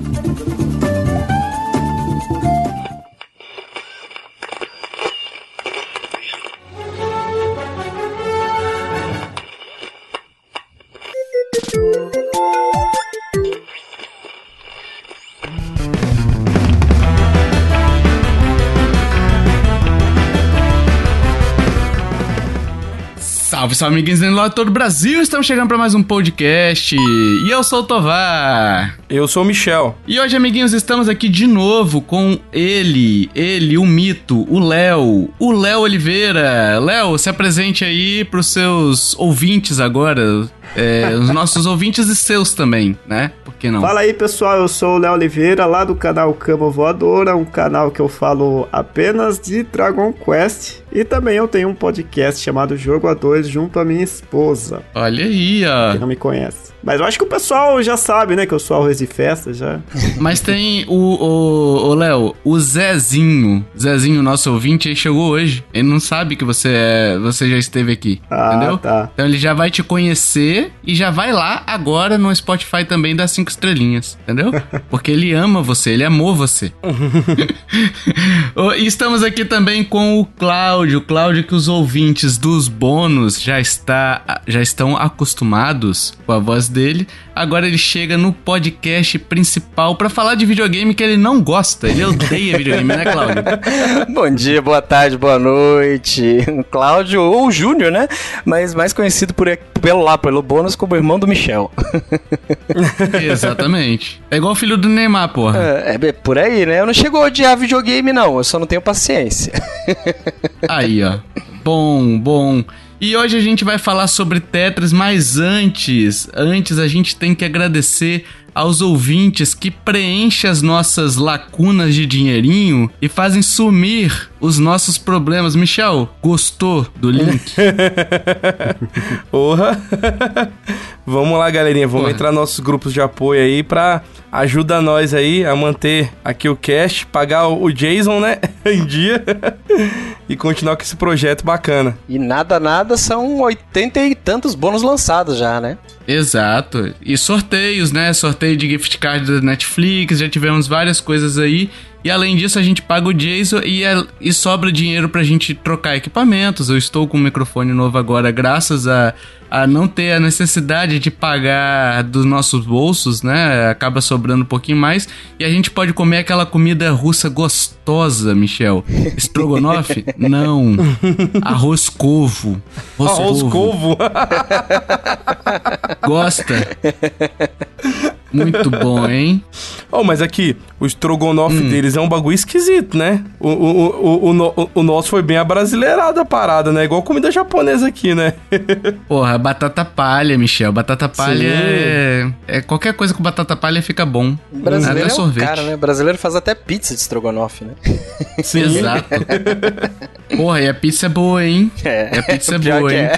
Thank you. Salve, amiguinhos do lado todo o Brasil! Estamos chegando para mais um podcast. E eu sou o Tovar. Eu sou o Michel. E hoje, amiguinhos, estamos aqui de novo com ele, ele, o mito, o Léo, o Léo Oliveira. Léo, se apresente aí pros seus ouvintes agora. É, os nossos ouvintes e seus também, né? Por que não? Fala aí, pessoal. Eu sou o Léo Oliveira, lá do canal Cama Voadora, um canal que eu falo apenas de Dragon Quest. E também eu tenho um podcast chamado Jogo a Dois junto à minha esposa. Olha aí, ó. Quem não me conhece. Mas eu acho que o pessoal já sabe, né? Que eu sou arroz de festa já. Mas tem o, o, o Léo, o Zezinho. Zezinho, nosso ouvinte, ele chegou hoje. Ele não sabe que você é, você já esteve aqui. Ah, entendeu? tá. Então ele já vai te conhecer e já vai lá agora no Spotify também das cinco estrelinhas. Entendeu? Porque ele ama você, ele amou você. E estamos aqui também com o Cláudio. Cláudio, que os ouvintes dos bônus já, está, já estão acostumados com a voz dele. Agora ele chega no podcast principal pra falar de videogame que ele não gosta. Ele odeia videogame, né, Cláudio? Bom dia, boa tarde, boa noite. Cláudio ou Júnior, né? Mas mais conhecido por, pelo lá, pelo bônus, como irmão do Michel. Exatamente. É igual o filho do Neymar, porra. É, é por aí, né? Eu não chego a odiar videogame, não. Eu só não tenho paciência. Aí, ó. Bom, bom. E hoje a gente vai falar sobre Tetris, mas antes, antes a gente tem que agradecer aos ouvintes que preenchem as nossas lacunas de dinheirinho e fazem sumir os nossos problemas. Michel, gostou do link? Porra. Vamos lá, galerinha. Vamos Porra. entrar nos nossos grupos de apoio aí pra ajudar nós aí a manter aqui o cast, pagar o Jason, né? em dia. e continuar com esse projeto bacana. E nada, nada, são oitenta e tantos bônus lançados já, né? Exato. E sorteios, né? Sorteio de gift card da Netflix, já tivemos várias coisas aí. E além disso, a gente paga o Jason e, é- e sobra dinheiro pra gente trocar equipamentos. Eu estou com um microfone novo agora, graças a, a não ter a necessidade de pagar dos nossos bolsos, né? Acaba sobrando um pouquinho mais. E a gente pode comer aquela comida russa gostosa, Michel. Strogonoff? não. Arroz couvo. Arroz. Corvo. Gosta? Muito bom, hein? oh, mas aqui, o estrogonofe Hum. deles é um bagulho esquisito, né? O, o, o, o, no- o- o nosso foi bem abrasileirado a parada, né? Igual comida japonesa aqui, né? Porra, batata palha, Michel. Batata palha é... é. Qualquer coisa com batata palha fica bom. Brasileiro Até é sorvete. cara, né? Brasileiro faz até pizza de estrogonofe, né? Sim. Exato. Porra, e a pizza é boa, hein? É. E a pizza é boa, hein?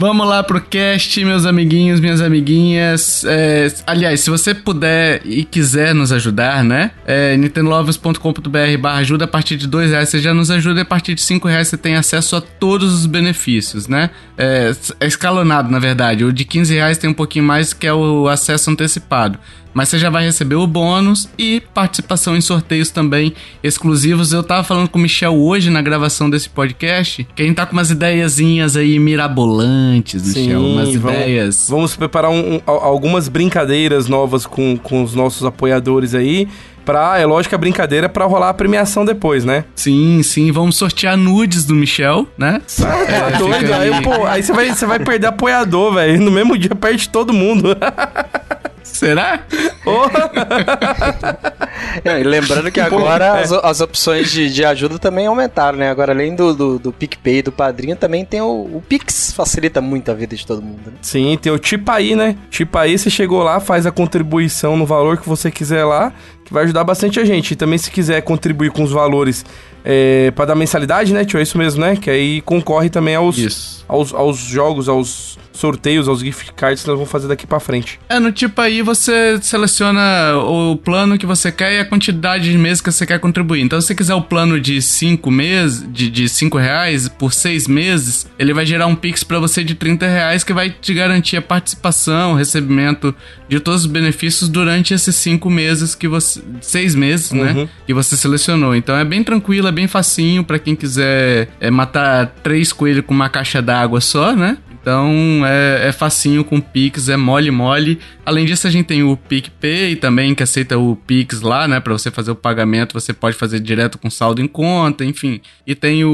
Vamos lá pro cast, meus amiguinhos, minhas amiguinhas. É, aliás, se você puder e quiser nos ajudar, né? É, nintendolovers.com.br ajuda a partir de dois reais você já nos ajuda e a partir de cinco reais você tem acesso a todos os benefícios, né? É, é escalonado, na verdade. O de 15 reais tem um pouquinho mais que é o acesso antecipado. Mas você já vai receber o bônus e participação em sorteios também exclusivos. Eu tava falando com o Michel hoje na gravação desse podcast que a gente tá com umas ideiazinhas aí mirabolantes, Michel. Umas vamos, ideias. Vamos preparar um- um- al- algumas brincadeiras novas com, com os nossos apoiadores aí. Pra, é lógico que a brincadeira é pra rolar a premiação depois, né? Sim, sim, vamos sortear nudes do Michel, né? Tá doido? fica Aí, aí. pô, aí você vai, você vai perder apoiador, velho. No mesmo dia perde todo mundo. Será? Porra. É, e lembrando que agora as, as opções de, de ajuda também aumentaram, né? Agora, além do, do, do PicPay e do Padrinho, também tem o, o Pix. Facilita muito a vida de todo mundo, né? Sim, tem o Tipo aí, né? Tipo aí, você chegou lá, faz a contribuição no valor que você quiser lá, que vai ajudar bastante a gente. E também se quiser contribuir com os valores é, para dar mensalidade, né, tio? É isso mesmo, né? Que aí concorre também aos, aos, aos jogos, aos sorteios, aos gift cards que nós vamos fazer daqui para frente. É, no tipo aí você seleciona o plano que você quer e a quantidade de meses que você quer contribuir. Então, se você quiser o plano de 5 meses, de 5 reais por 6 meses, ele vai gerar um Pix para você de 30 reais que vai te garantir a participação, o recebimento de todos os benefícios durante esses 5 meses que você. 6 meses, né, uhum. né? Que você selecionou. Então é bem tranquilo, é bem facinho para quem quiser é, matar três coelhos com uma caixa d'água só, né? Então é, é facinho com o Pix, é mole mole. Além disso, a gente tem o PicPay também, que aceita o Pix lá, né? Para você fazer o pagamento, você pode fazer direto com saldo em conta, enfim. E tem o,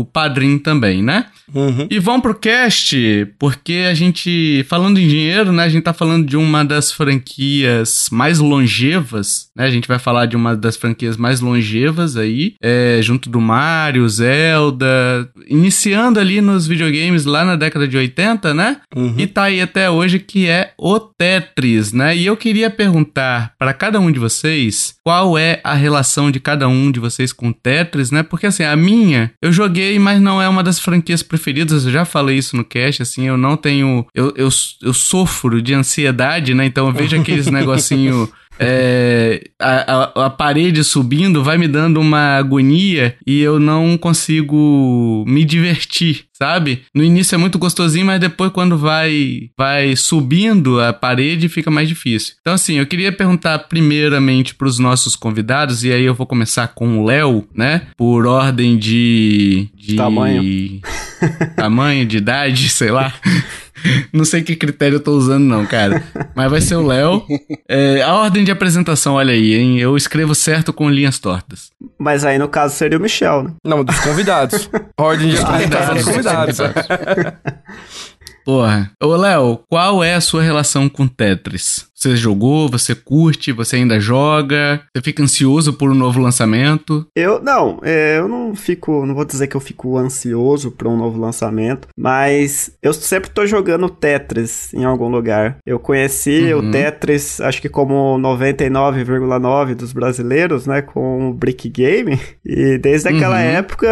o Padrim também, né? Uhum. E vamos pro cast, porque a gente, falando em dinheiro, né? A gente tá falando de uma das franquias mais longevas, né? A gente vai falar de uma das franquias mais longevas aí, é, junto do Mario, Zelda, iniciando ali nos videogames lá na década década de 80, né? Uhum. E tá aí até hoje, que é o Tetris, né? E eu queria perguntar para cada um de vocês qual é a relação de cada um de vocês com o Tetris, né? Porque assim, a minha, eu joguei, mas não é uma das franquias preferidas, eu já falei isso no cast, assim, eu não tenho. Eu, eu, eu sofro de ansiedade, né? Então eu vejo aqueles negocinho é, a, a, a, parede subindo vai me dando uma agonia e eu não consigo me divertir, sabe? No início é muito gostosinho, mas depois quando vai vai subindo a parede fica mais difícil. Então assim, eu queria perguntar primeiramente para os nossos convidados e aí eu vou começar com o Léo, né? Por ordem de, de tamanho, tamanho de idade, sei lá. Não sei que critério eu tô usando, não, cara. Mas vai ser o Léo. É, a ordem de apresentação, olha aí, hein? Eu escrevo certo com linhas tortas. Mas aí, no caso, seria o Michel, né? Não, dos convidados. ordem de apresentação dos convidados. Porra. Ô, Léo, qual é a sua relação com Tetris? Você jogou, você curte, você ainda joga, você fica ansioso por um novo lançamento? Eu não, é, eu não fico, não vou dizer que eu fico ansioso por um novo lançamento, mas eu sempre tô jogando Tetris em algum lugar. Eu conheci uhum. o Tetris, acho que como 99,9 dos brasileiros, né, com o Brick Game, e desde aquela uhum. época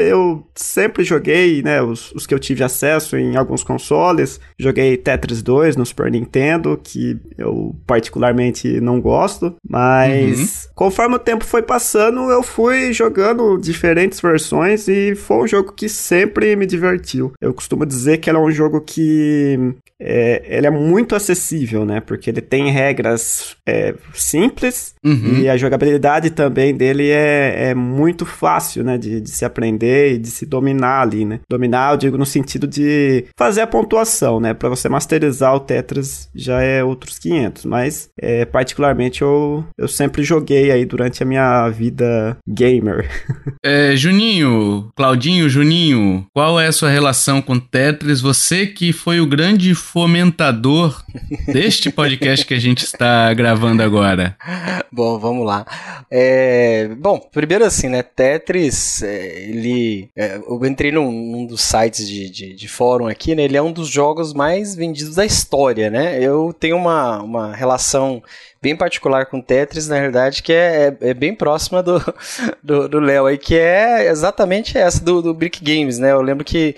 eu sempre joguei, né, os, os que eu tive acesso em alguns consoles, joguei Tetris 2 no Super Nintendo, que eu particularmente não gosto, mas uhum. conforme o tempo foi passando, eu fui jogando diferentes versões e foi um jogo que sempre me divertiu. Eu costumo dizer que ele é um jogo que é, ele é muito acessível, né? Porque ele tem regras é, simples uhum. e a jogabilidade também dele é, é muito fácil, né? De, de, se aprender e de se dominar ali, né? Dominar, eu digo no sentido de fazer a pontuação, né? Para você masterizar o Tetris já é outros 500, mas é, particularmente eu, eu sempre joguei aí durante a minha vida gamer. é, Juninho, Claudinho, Juninho, qual é a sua relação com Tetris? Você que foi o grande fomentador deste podcast que a gente está gravando agora? Bom, vamos lá. É, bom, primeiro assim, né? Tetris, é, ele. É, eu entrei num, num dos sites de, de, de, fórum aqui, né? Ele é um dos jogos mais vendidos da história, né? Eu tenho uma, uma relação bem particular com Tetris, na verdade, que é, é, é bem próxima do Léo do, aí, que é exatamente essa do, do Brick Games, né? Eu lembro que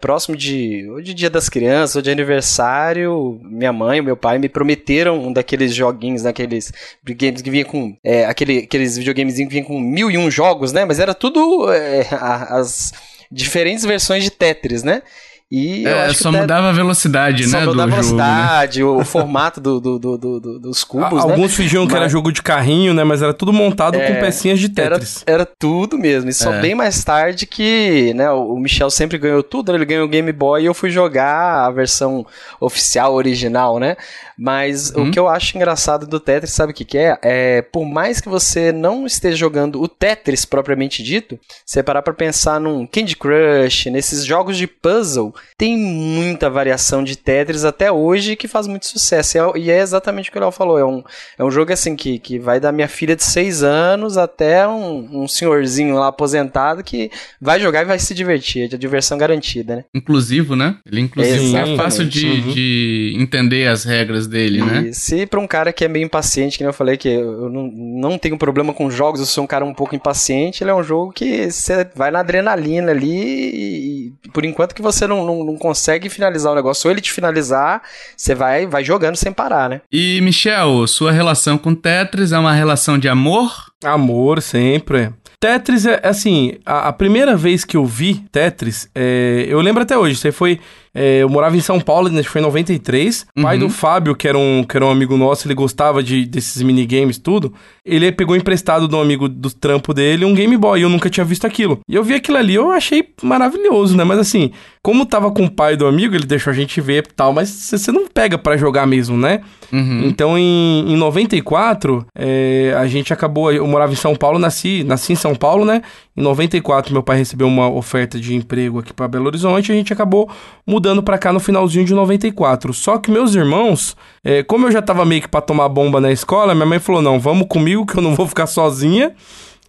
próximo de, ou de Dia das Crianças, ou de aniversário, minha mãe, meu pai me prometeram um daqueles joguinhos, daqueles games que vinha com. É, aquele, aqueles videogames que vinham com mil e um jogos, né? Mas era tudo é, as diferentes versões de Tetris, né? E é, só mudava a velocidade, só né? Só mudava a velocidade, jogo, né? o formato do, do, do, do, dos cubos. Né? Alguns né? fingiam que mas... era jogo de carrinho, né? Mas era tudo montado é, com pecinhas de Tetris. Era, era tudo mesmo. E só é. bem mais tarde que né, o Michel sempre ganhou tudo, ele ganhou o Game Boy e eu fui jogar a versão oficial, original, né? Mas hum. o uhum. que eu acho engraçado do Tetris, sabe o que, que é? É, por mais que você não esteja jogando o Tetris propriamente dito, você parar pra pensar num Candy Crush, nesses jogos de puzzle, tem muita variação de Tetris até hoje que faz muito sucesso. E é exatamente o que o Léo falou. É um, é um jogo assim que, que vai da minha filha de 6 anos até um, um senhorzinho lá aposentado que vai jogar e vai se divertir. É diversão garantida, né? Inclusivo, né? Ele inclusive é fácil de, uhum. de entender as regras dele, né? E se para um cara que é meio impaciente, que eu falei que eu não, não tenho problema com jogos, eu sou um cara um pouco impaciente, ele é um jogo que você vai na adrenalina ali e, por enquanto que você não, não, não, consegue finalizar o negócio, ou ele te finalizar, você vai, vai jogando sem parar, né? E, Michel, sua relação com Tetris é uma relação de amor? Amor, sempre. Tetris é assim, a, a, primeira vez que eu vi Tetris, é, eu lembro até hoje, você foi é, eu morava em São Paulo, acho que foi em 93. Uhum. Pai do Fábio, que era, um, que era um amigo nosso, ele gostava de, desses minigames, tudo. Ele pegou emprestado do amigo do trampo dele um Game Boy. E eu nunca tinha visto aquilo. E eu vi aquilo ali, eu achei maravilhoso, né? Mas assim, como tava com o pai do amigo, ele deixou a gente ver e tal, mas você não pega para jogar mesmo, né? Uhum. Então em, em 94, é, a gente acabou. Eu morava em São Paulo, nasci, nasci em São Paulo, né? Em 94, meu pai recebeu uma oferta de emprego aqui para Belo Horizonte e a gente acabou mudando mudando para cá no finalzinho de 94. Só que meus irmãos, é, como eu já tava meio que pra tomar bomba na escola, minha mãe falou: não, vamos comigo que eu não vou ficar sozinha.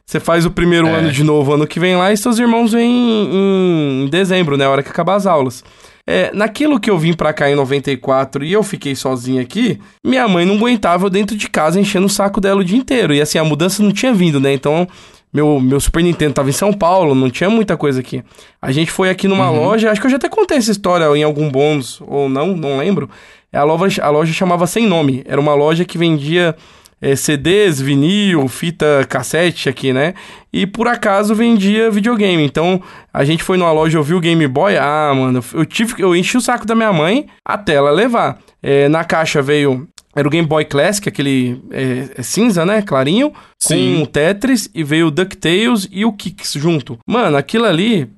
Você faz o primeiro é. ano de novo, ano que vem lá, e seus irmãos vêm em, em dezembro, né? A hora que acabar as aulas. É, naquilo que eu vim pra cá em 94 e eu fiquei sozinho aqui, minha mãe não aguentava eu dentro de casa enchendo o saco dela o dia inteiro. E assim, a mudança não tinha vindo, né? Então meu, meu Super Nintendo tava em São Paulo, não tinha muita coisa aqui. A gente foi aqui numa uhum. loja, acho que eu já até contei essa história em algum bônus, ou não, não lembro. A loja, a loja chamava Sem Nome. Era uma loja que vendia é, CDs, vinil, fita cassete aqui, né? E por acaso vendia videogame. Então a gente foi numa loja, eu vi o Game Boy. Ah, mano, eu tive eu enchi o saco da minha mãe até ela levar. É, na caixa veio era o Game Boy Classic, aquele é, é cinza, né? Clarinho. Sim. Com o Tetris e veio o DuckTales e o Kicks junto. Mano, aquilo ali.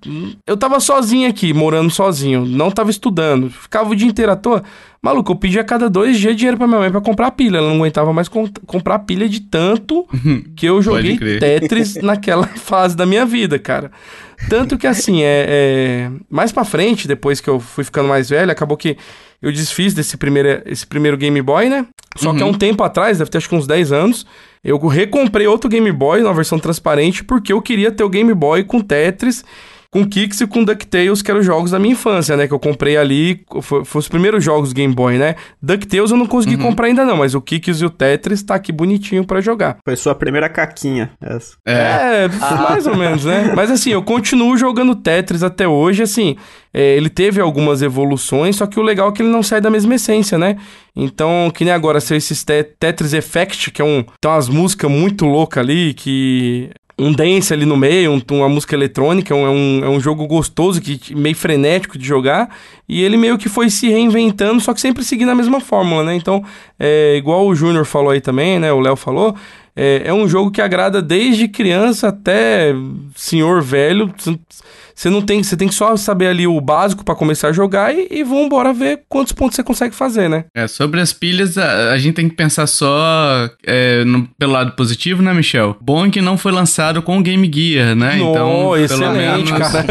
Eu tava sozinho aqui, morando sozinho. Não tava estudando. Ficava o dia inteiro à toa. Maluco, eu pedi a cada dois dias dinheiro pra minha mãe pra comprar pilha. Ela não aguentava mais com, comprar pilha de tanto que eu joguei Tetris naquela fase da minha vida, cara. Tanto que assim, é, é, mais pra frente, depois que eu fui ficando mais velho, acabou que eu desfiz desse primeiro, esse primeiro Game Boy, né? Só uhum. que há um uhum. tempo atrás, deve ter acho que uns 10 anos, eu recomprei outro Game Boy, na versão transparente, porque eu queria ter o Game Boy com Tetris com Kix e com DuckTales, que eram os jogos da minha infância, né? Que eu comprei ali, foi, foi os primeiros jogos Game Boy, né? DuckTales eu não consegui uhum. comprar ainda não, mas o Kix e o Tetris tá aqui bonitinho para jogar. Foi sua primeira caquinha, essa. É, é mais ou menos, né? Mas assim, eu continuo jogando Tetris até hoje, assim, é, ele teve algumas evoluções, só que o legal é que ele não sai da mesma essência, né? Então, que nem agora, se esses Tetris Effect, que é um. Tem umas músicas muito loucas ali, que um dance ali no meio, um, uma música eletrônica, um, é, um, é um jogo gostoso, que, meio frenético de jogar, e ele meio que foi se reinventando, só que sempre seguindo a mesma fórmula, né? Então, é, igual o Júnior falou aí também, né? O Léo falou, é, é um jogo que agrada desde criança até senhor velho. Você não tem, você tem que só saber ali o básico para começar a jogar e, e vamos embora ver quantos pontos você consegue fazer, né? É, sobre as pilhas, a, a gente tem que pensar só é, no, pelo lado positivo, né, Michel? Bom que não foi lançado com o Game Gear, né? No, então, excelente, menos... cara.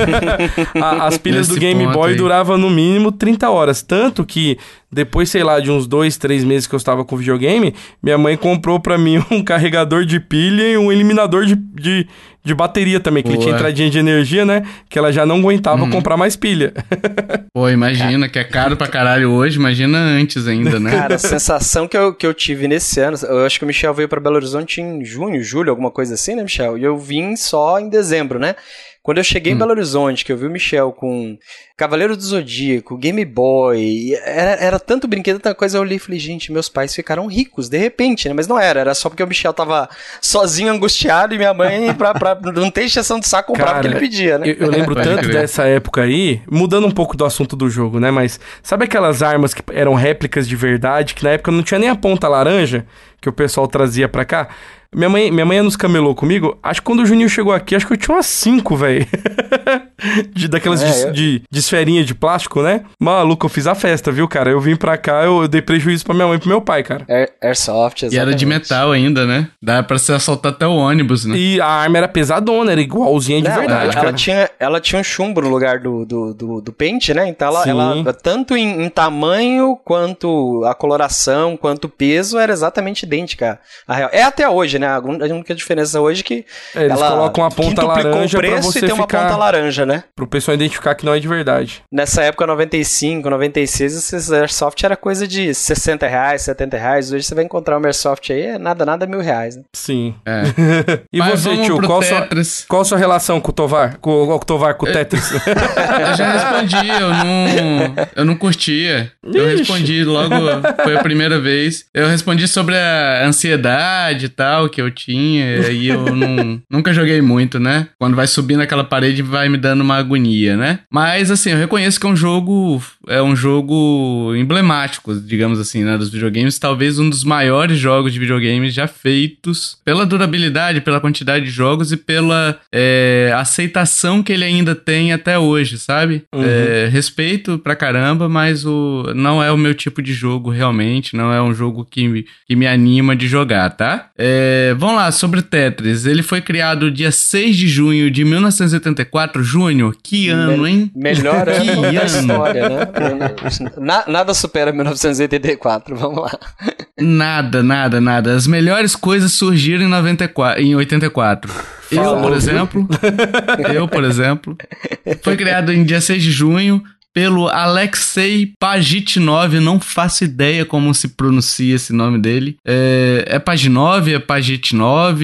as pilhas do Game Boy duravam no mínimo 30 horas, tanto que depois, sei lá, de uns dois, três meses que eu estava com videogame, minha mãe comprou para mim um carregador de pilha e um eliminador de, de, de bateria também, que Boa. ele tinha entradinha de energia, né? Que ela já não aguentava uhum. comprar mais pilha. Pô, imagina, que é caro pra caralho hoje, imagina antes ainda, né? Cara, a sensação que eu, que eu tive nesse ano, eu acho que o Michel veio para Belo Horizonte em junho, julho, alguma coisa assim, né, Michel? E eu vim só em dezembro, né? Quando eu cheguei hum. em Belo Horizonte, que eu vi o Michel com Cavaleiro do Zodíaco, Game Boy, era, era tanto brinquedo, tanta coisa, eu olhei e falei, gente, meus pais ficaram ricos, de repente, né? Mas não era, era só porque o Michel tava sozinho, angustiado, e minha mãe, pra, pra não ter exceção de saco, comprava o que ele pedia, né? Eu, eu lembro tanto dessa época aí, mudando um pouco do assunto do jogo, né? Mas sabe aquelas armas que eram réplicas de verdade, que na época não tinha nem a ponta laranja, que o pessoal trazia pra cá? Minha mãe, minha mãe nos camelou comigo. Acho que quando o Juninho chegou aqui, acho que eu tinha umas 5, velho. de, daquelas é, de, eu... de, de, esferinha de plástico, né? Maluco, eu fiz a festa, viu, cara? Eu vim pra cá, eu, eu dei prejuízo pra minha mãe e pro meu pai, cara. Air, airsoft, exatamente. E era de metal ainda, né? Dá pra se assaltar até o ônibus, né? E a arma era pesadona, era igualzinha de Não, verdade, ela, ela, tinha, ela tinha um chumbo no lugar do, do, do, do pente, né? Então ela, ela tanto em, em, tamanho, quanto a coloração, quanto o peso, era exatamente idêntica. A real. É até hoje, né? A única diferença hoje é que é, eles colocam uma ponta laranja pra você e tem uma ponta laranja, né? Pro pessoal identificar que não é de verdade. Nessa época, 95, 96, esses Airsoft era coisa de 60 reais, 70 reais. Hoje você vai encontrar um Airsoft aí, é nada, nada mil reais, né? Sim. É. e Mas você, tio, qual sua, qual sua relação com o Tovar? Com, com o Tovar, com o Tetris? eu já respondi, eu não, eu não curtia. Eu respondi logo, foi a primeira vez. Eu respondi sobre a ansiedade e tal que eu tinha, e eu não, nunca joguei muito, né? Quando vai subindo aquela parede, vai me dando uma agonia, né? Mas assim, eu reconheço que é um jogo, é um jogo emblemático, digamos assim, né, dos videogames, talvez um dos maiores jogos de videogames já feitos, pela durabilidade, pela quantidade de jogos e pela é, aceitação que ele ainda tem até hoje, sabe? Uhum. É, respeito pra caramba, mas o, não é o meu tipo de jogo realmente, não é um jogo que, que me anima de jogar, tá? É, vamos lá, sobre Tetris. Ele foi criado dia 6 de junho de 1984. Júnior, que ano, hein? Melhor ano da história, né? Na, nada supera 1984, vamos lá. Nada, nada, nada. As melhores coisas surgiram em, 94, em 84. Eu, por exemplo. eu, por exemplo. Foi criado em dia 6 de junho pelo Alexei Pagitnov, não faço ideia como se pronuncia esse nome dele. É, é Paginov, é Pagitnov,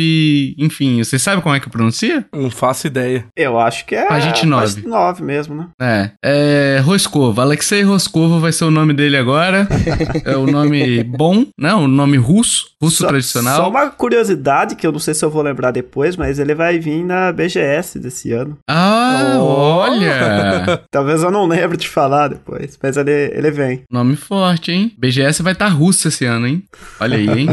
enfim, você sabe como é que pronuncia? Não faço ideia. Eu acho que é Pagitnov. Pagitnov mesmo, né? É, é Roscovo, Alexei Roscovo vai ser o nome dele agora. é o nome bom, né? O nome russo, russo só, tradicional. Só uma curiosidade que eu não sei se eu vou lembrar depois, mas ele vai vir na BGS desse ano. Ah, oh. olha! Talvez eu não lembre te falar depois, mas ele, ele vem. Nome forte, hein? BGS vai estar tá russa esse ano, hein? Olha aí, hein?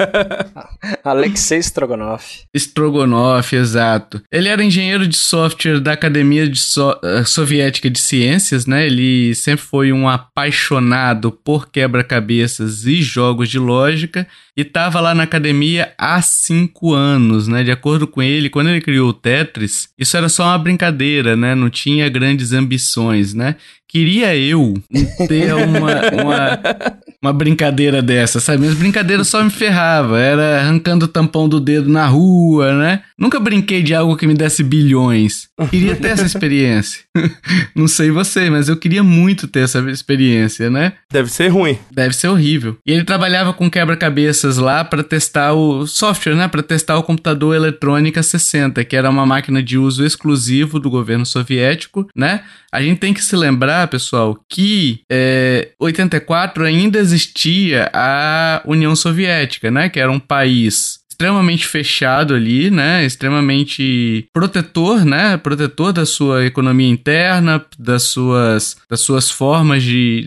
Alexei Strogonoff. Strogonoff, exato. Ele era engenheiro de software da Academia de so uh, Soviética de Ciências, né? Ele sempre foi um apaixonado por quebra-cabeças e jogos de lógica e estava lá na academia há cinco anos, né? De acordo com ele, quando ele criou o Tetris, isso era só uma brincadeira, né? Não tinha grandes ambições, né? Queria eu ter uma, uma, uma brincadeira dessa, sabe? Minhas brincadeiras só me ferrava. Era arrancando o tampão do dedo na rua, né? Nunca brinquei de algo que me desse bilhões. Queria ter essa experiência. Não sei você, mas eu queria muito ter essa experiência, né? Deve ser ruim. Deve ser horrível. E ele trabalhava com quebra-cabeças lá para testar o software, né? Para testar o computador eletrônica 60, que era uma máquina de uso exclusivo do governo soviético, né? A gente tem que se lembrar, pessoal, que é, 84 ainda existia a União Soviética, né? Que era um país extremamente fechado ali, né? Extremamente protetor, né? Protetor da sua economia interna, das suas, das suas formas de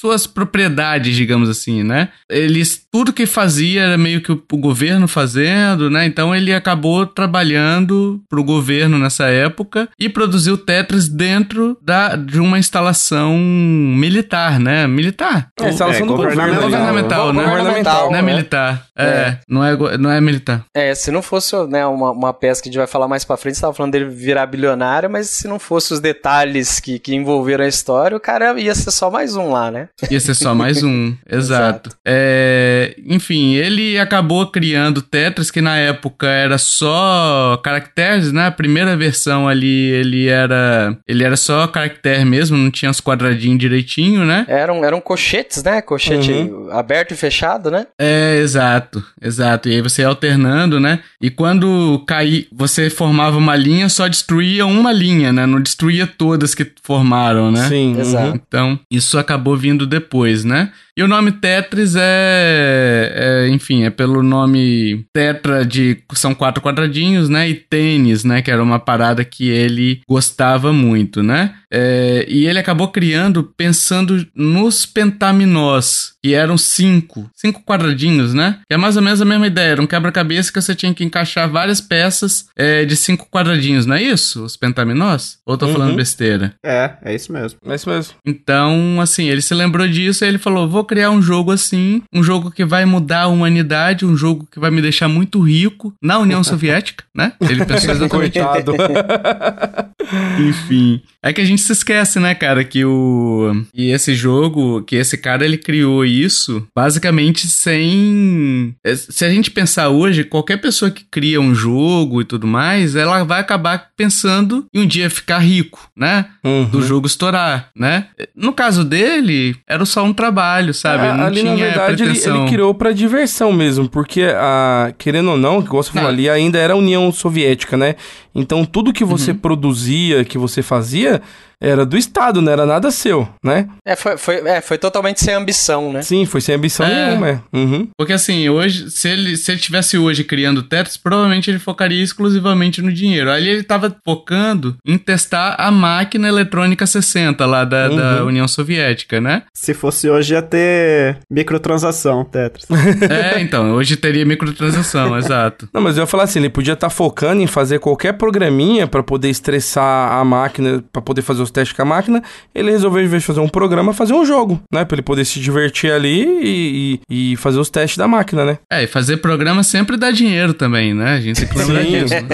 suas propriedades, digamos assim, né? Eles tudo que fazia era meio que o, o governo fazendo, né? Então ele acabou trabalhando para o governo nessa época e produziu Tetris dentro da, de uma instalação militar, né? Militar. É, instalação é, do governamental, governamental, né? Governamental, não é militar. É, é, não é, não é militar. É, se não fosse né, uma, uma peça que a gente vai falar mais para frente, você tava falando dele virar bilionário, mas se não fosse os detalhes que, que envolveram a história, o cara ia ser só mais um lá, né? Ia ser só mais um, exato. É, enfim, ele acabou criando Tetris, que na época era só caracteres, né? A primeira versão ali, ele era ele era só caractere mesmo, não tinha os quadradinhos direitinho, né? Eram, eram cochetes, né? Cochete uhum. aberto e fechado, né? É, exato, exato. E aí você ia alternando, né? E quando cair, você formava uma linha, só destruía uma linha, né? Não destruía todas que formaram, né? Sim, exato. Então, isso acabou vindo depois, né? E o nome Tetris é, é, enfim, é pelo nome tetra de são quatro quadradinhos, né? E tênis, né? Que era uma parada que ele gostava muito, né? É, e ele acabou criando pensando nos pentaminós, que eram cinco, cinco quadradinhos, né? Que é mais ou menos a mesma ideia, era um quebra-cabeça que você tinha que encaixar várias peças é, de cinco quadradinhos, não é isso? Os pentaminós? Ou tô uhum. falando besteira? É, é isso mesmo. É isso mesmo. Então, assim, ele se lembrou disso e ele falou: vou criar um jogo assim, um jogo que vai mudar a humanidade, um jogo que vai me deixar muito rico na União Soviética, né? Ele pensou exatamente. Coitado. Enfim. É que a gente se esquece, né, cara, que o. E esse jogo, que esse cara ele criou isso basicamente sem. É, se a gente pensar hoje, qualquer pessoa que cria um jogo e tudo mais, ela vai acabar pensando em um dia ficar rico, né? Uhum. Do jogo estourar, né? No caso dele, era só um trabalho, sabe? É, Não ali, tinha na verdade, ele, ele, criou pra diversão mesmo, porque, a, querendo ou não, que você falou ah. ali, ainda era a União Soviética, né? Então tudo que você uhum. produzia, que você fazia, era do Estado, não era nada seu, né? É, foi, foi, é, foi totalmente sem ambição, né? Sim, foi sem ambição é. nenhuma, é. Uhum. Porque assim, hoje, se ele, se ele tivesse hoje criando Tetris, provavelmente ele focaria exclusivamente no dinheiro. Ali ele estava focando em testar a máquina eletrônica 60 lá da, uhum. da União Soviética, né? Se fosse hoje ia ter microtransação, Tetris. é, então, hoje teria microtransação, exato. Não, mas eu ia falar assim, ele podia estar tá focando em fazer qualquer programinha para poder estressar a máquina, para poder fazer os os testes com a máquina, ele resolveu, em vez de fazer um programa, fazer um jogo, né? Pra ele poder se divertir ali e, e, e fazer os testes da máquina, né? É, e fazer programa sempre dá dinheiro também, né? A gente tem que lembrar disso. Né?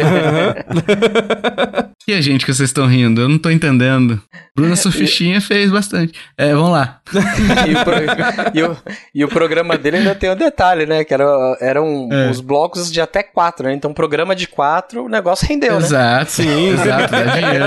e a gente que vocês estão rindo? Eu não tô entendendo. Bruna Sufistinha fez bastante. É, vamos lá. e, o pro... e, o... e, o programa dele ainda tem um detalhe, né? Que era, eram é. os blocos de até quatro, né? Então, programa de quatro, o negócio rendeu, exato, né? Exato, sim, exato, dá dinheiro.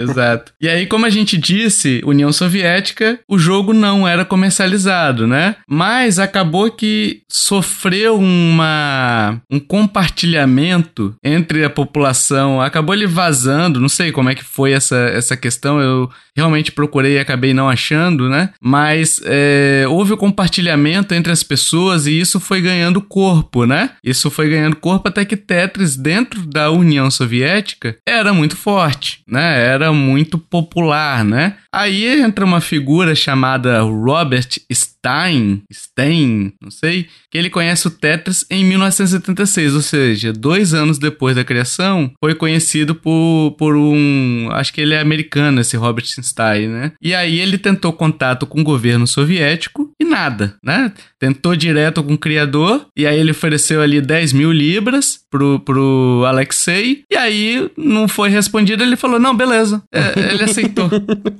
exato. E aí, como a gente disse, União Soviética, o jogo não era comercializado, né? Mas acabou que sofreu uma um compartilhamento entre a população, acabou ele vazando, não sei como é que foi essa, essa questão, eu realmente procurei e acabei não achando, né? Mas é, houve o compartilhamento entre as pessoas e isso foi ganhando corpo, né? Isso foi ganhando corpo até que Tetris, dentro da União Soviética, era muito forte, né? Era muito popular, né? Aí entra uma figura chamada Robert Stein, Stein, não sei, que ele conhece o Tetris em 1976, ou seja, dois anos depois da criação, foi conhecido por, por um, acho que ele é americano, esse Robert Stein, né? E aí ele tentou contato com o governo soviético e nada, né? Tentou direto com o criador, e aí ele ofereceu ali 10 mil libras pro, pro Alexei, e aí não foi respondido, ele falou, não, beleza, é, ele aceitou.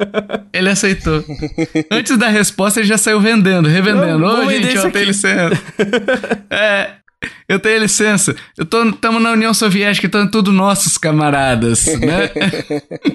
ele aceitou. Antes da resposta, ele já saiu vendendo, revendendo. Ô, gente, eu tenho licença. é, eu tenho licença. Eu tô, estamos na União Soviética, então é tudo nossos camaradas, né?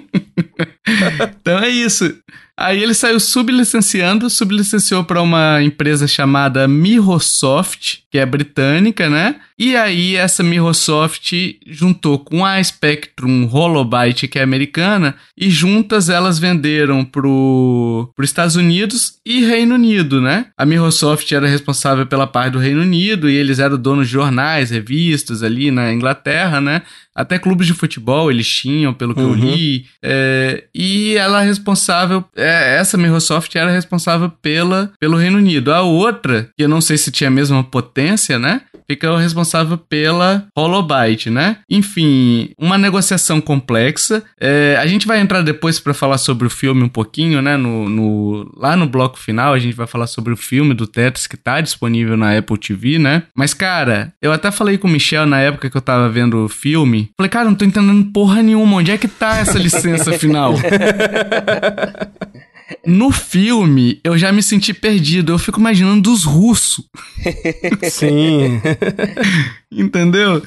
então é isso. Aí ele saiu sublicenciando, sublicenciou para uma empresa chamada Microsoft, que é britânica, né? E aí essa Microsoft juntou com a Spectrum Holobyte, que é americana, e juntas elas venderam pro, pro Estados Unidos e Reino Unido, né? A Microsoft era responsável pela parte do Reino Unido e eles eram donos de jornais, revistas ali na Inglaterra, né? Até clubes de futebol eles tinham, pelo que uhum. eu li. É, e ela é responsável. É, essa Microsoft era responsável pela, pelo Reino Unido. A outra, que eu não sei se tinha a mesma potência, né? Fica responsável pela Holobyte, né? Enfim, uma negociação complexa. É, a gente vai entrar depois para falar sobre o filme um pouquinho, né? No, no, lá no bloco final a gente vai falar sobre o filme do Tetris que tá disponível na Apple TV, né? Mas, cara, eu até falei com o Michel na época que eu tava vendo o filme Falei, cara, não tô entendendo porra nenhuma. Onde é que tá essa licença final? No filme, eu já me senti perdido. Eu fico imaginando dos russos. Sim. Entendeu?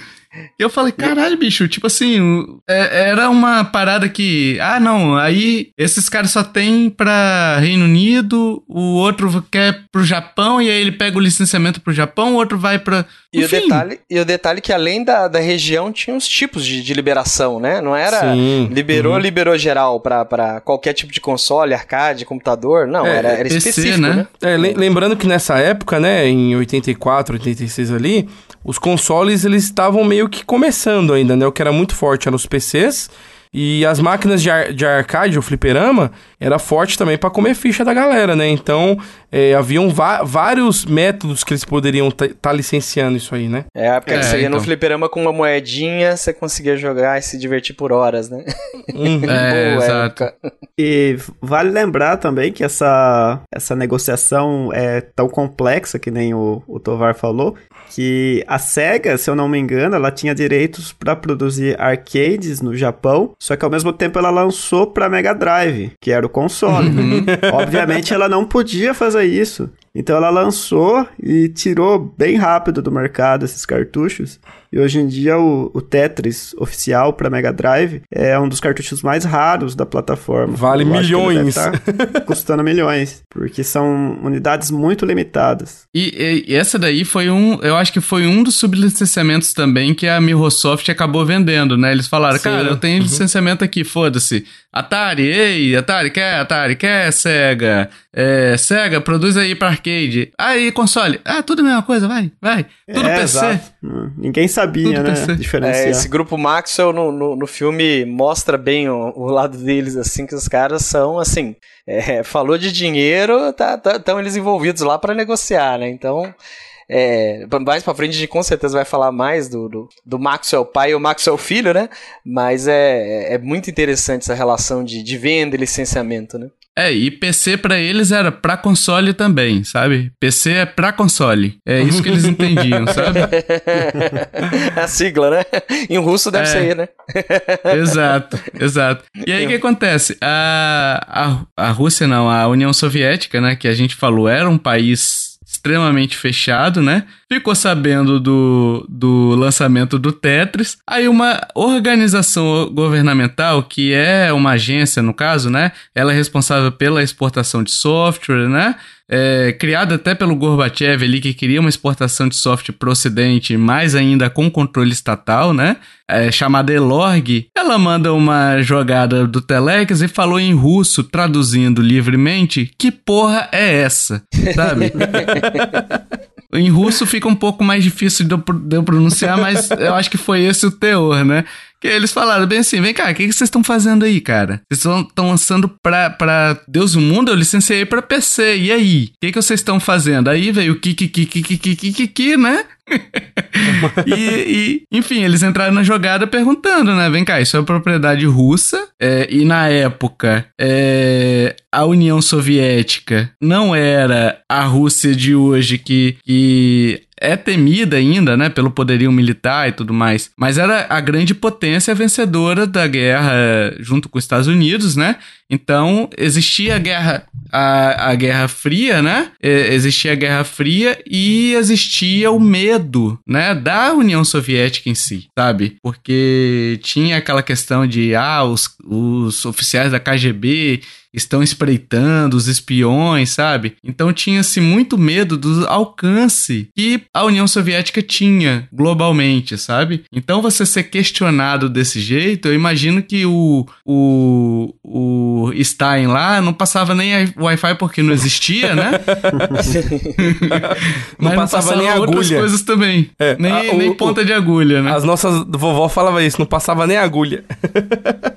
Eu falei, caralho, bicho, tipo assim, é, era uma parada que, ah, não, aí esses caras só tem pra Reino Unido, o outro quer pro Japão, e aí ele pega o licenciamento pro Japão, o outro vai pra. E o, detalhe, e o detalhe que além da, da região tinha os tipos de, de liberação, né? Não era Sim. liberou, uhum. liberou geral pra, pra qualquer tipo de console, arcade, computador. Não, é, era, era PC, específico, né? né? É, lembrando que nessa época, né, em 84, 86 ali, os consoles eles estavam meio que começando ainda, né? O que era muito forte eram os PCs e as máquinas de, ar, de arcade, o fliperama, era forte também para comer ficha da galera, né? Então, é, haviam vários métodos que eles poderiam estar tá licenciando isso aí, né? É, porque é, você ia então. no fliperama com uma moedinha, você conseguia jogar e se divertir por horas, né? Uhum. é, exato. E vale lembrar também que essa, essa negociação é tão complexa que nem o, o Tovar falou, que a SEGA, se eu não me engano, ela tinha direitos para produzir arcades no Japão, só que ao mesmo tempo ela lançou para Mega Drive, que era o console. Uhum. Obviamente ela não podia fazer isso. Então ela lançou e tirou bem rápido do mercado esses cartuchos. E hoje em dia o, o Tetris oficial para Mega Drive é um dos cartuchos mais raros da plataforma. Vale milhões. Tá custando milhões, porque são unidades muito limitadas. E, e, essa daí foi um, eu acho que foi um dos sublicenciamentos também que a Microsoft acabou vendendo, né? Eles falaram, Sim. cara, eu tenho uhum. licenciamento aqui, foda-se. Atari, ei, Atari quer, Atari quer, Sega. É, Sega, produz aí pra arcade. Aí, console. Ah, tudo a mesma coisa, vai, vai. Tudo é, PC. Exato. Ninguém sabia, tudo né? PC. Diferenciar. É, esse grupo Maxwell no, no, no filme mostra bem o, o, lado deles, assim, que os caras são, assim, é, falou de dinheiro, tá, tá, estão eles envolvidos lá para negociar, né? Então, é, mais pra frente a gente com certeza vai falar mais do, do, do Maxwell pai e o Maxwell filho, né? Mas é, é muito interessante essa relação de, de venda e licenciamento, né? É, e PC para eles era para console também, sabe? PC é para console. É isso que eles entendiam, sabe? a sigla, né? Em russo deve é, ser, né? exato, exato. E aí o que acontece? A, a, a Rússia, não, a União Soviética, né, que a gente falou, era um país extremamente fechado, né? Ficou sabendo do, do lançamento do Tetris. Aí uma organização governamental, que é uma agência no caso, né? Ela é responsável pela exportação de software, né? É, criada até pelo Gorbachev ali, que queria uma exportação de software para o Ocidente, mais ainda com controle estatal, né? É, chamada Elorg, ela manda uma jogada do Telex e falou em russo, traduzindo livremente, que porra é essa? Sabe? em russo fica um pouco mais difícil de eu pronunciar, mas eu acho que foi esse o teor, né? Que eles falaram bem assim: vem cá, o que, que vocês estão fazendo aí, cara? Vocês estão lançando pra, pra Deus o mundo? Eu licenciei pra PC. E aí? O que, que vocês estão fazendo? Aí veio o que, que, que, que, que, que, que, que, né? e, e, enfim, eles entraram na jogada perguntando, né? Vem cá, isso é propriedade russa. É, e na época, é, a União Soviética não era a Rússia de hoje que, que é temida ainda, né, pelo poderio militar e tudo mais, mas era a grande potência vencedora da guerra junto com os Estados Unidos, né? Então existia a guerra, a, a Guerra Fria, né? Existia a Guerra Fria e existia o medo, né, da União Soviética em si, sabe? Porque tinha aquela questão de ah, os, os oficiais da KGB estão espreitando, os espiões, sabe? Então tinha-se muito medo do alcance que a União Soviética tinha globalmente, sabe? Então você ser questionado desse jeito, eu imagino que o, o, o Stein lá não passava nem Wi-Fi porque não existia, né? não, passava, não passava nem outras agulha. coisas também. É, nem, a, nem o, ponta o, de agulha, né? As nossas vovó falava isso, não passava nem agulha.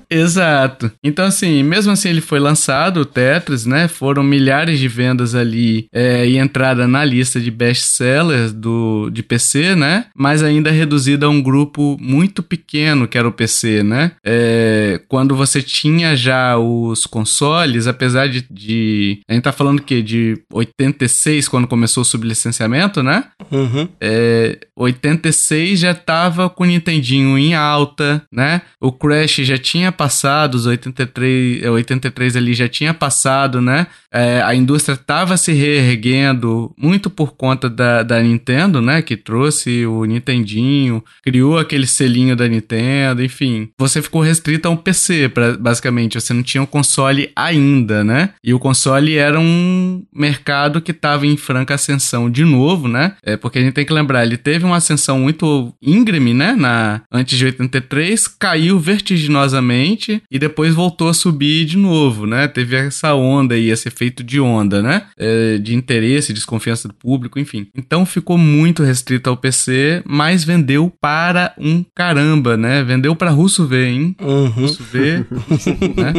Exato. Então assim, mesmo assim ele foi lançado lançado o Tetris, né? Foram milhares de vendas ali é, e entrada na lista de best-sellers do, de PC, né? Mas ainda reduzida a um grupo muito pequeno que era o PC, né? É, quando você tinha já os consoles, apesar de, de, A gente tá falando que de 86, quando começou o sublicenciamento, né? Uhum. É, 86 já tava com o Nintendinho em alta, né? O Crash já tinha passado, os 83, 83 ali já tinha passado, né? É, a indústria estava se reerguendo muito por conta da, da Nintendo, né? Que trouxe o Nintendinho, criou aquele selinho da Nintendo, enfim. Você ficou restrito a um PC, pra, basicamente. Você não tinha um console ainda, né? E o console era um mercado que estava em franca ascensão de novo, né? É, porque a gente tem que lembrar, ele teve uma ascensão muito íngreme, né? Na, antes de 83, caiu vertiginosamente e depois voltou a subir de novo, né? Teve essa onda aí, esse efeito de onda, né? É, de interesse, desconfiança do público, enfim. Então ficou muito restrito ao PC, mas vendeu para um caramba, né? Vendeu para russo ver, hein? Uhum. Russo ver, né?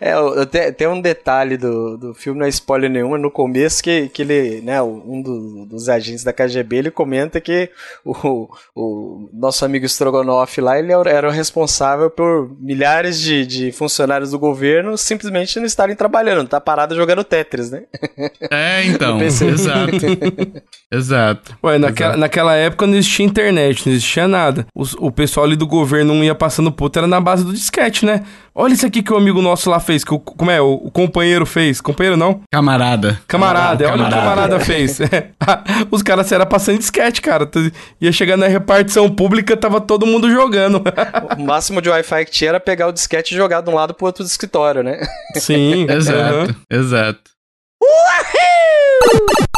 É, tem um detalhe do, do filme, não é spoiler nenhuma, no começo que, que ele, né, um do, dos agentes da KGB, ele comenta que o, o nosso amigo Strogonoff lá, ele era o responsável por milhares de, de funcionários do governo simplesmente não estarem trabalhando, tá parado jogando Tetris, né? É, então, exato. exato. Ué, naquela, exato. naquela época não existia internet, não existia nada. o pessoal ali do governo não ia passando puto, era na base do disquete, né? Olha isso aqui que o amigo nosso lá fez, que o, como é, o, o companheiro fez. Companheiro não? Camarada. Camarada, camarada olha o que o camarada fez. Os caras eram passando disquete, cara. Ia chegar na repartição pública, tava todo mundo jogando. o máximo de Wi-Fi que tinha era pegar o disquete e jogar de um lado pro outro do escritório, né? Sim, exato, uhum. exato. Uhul!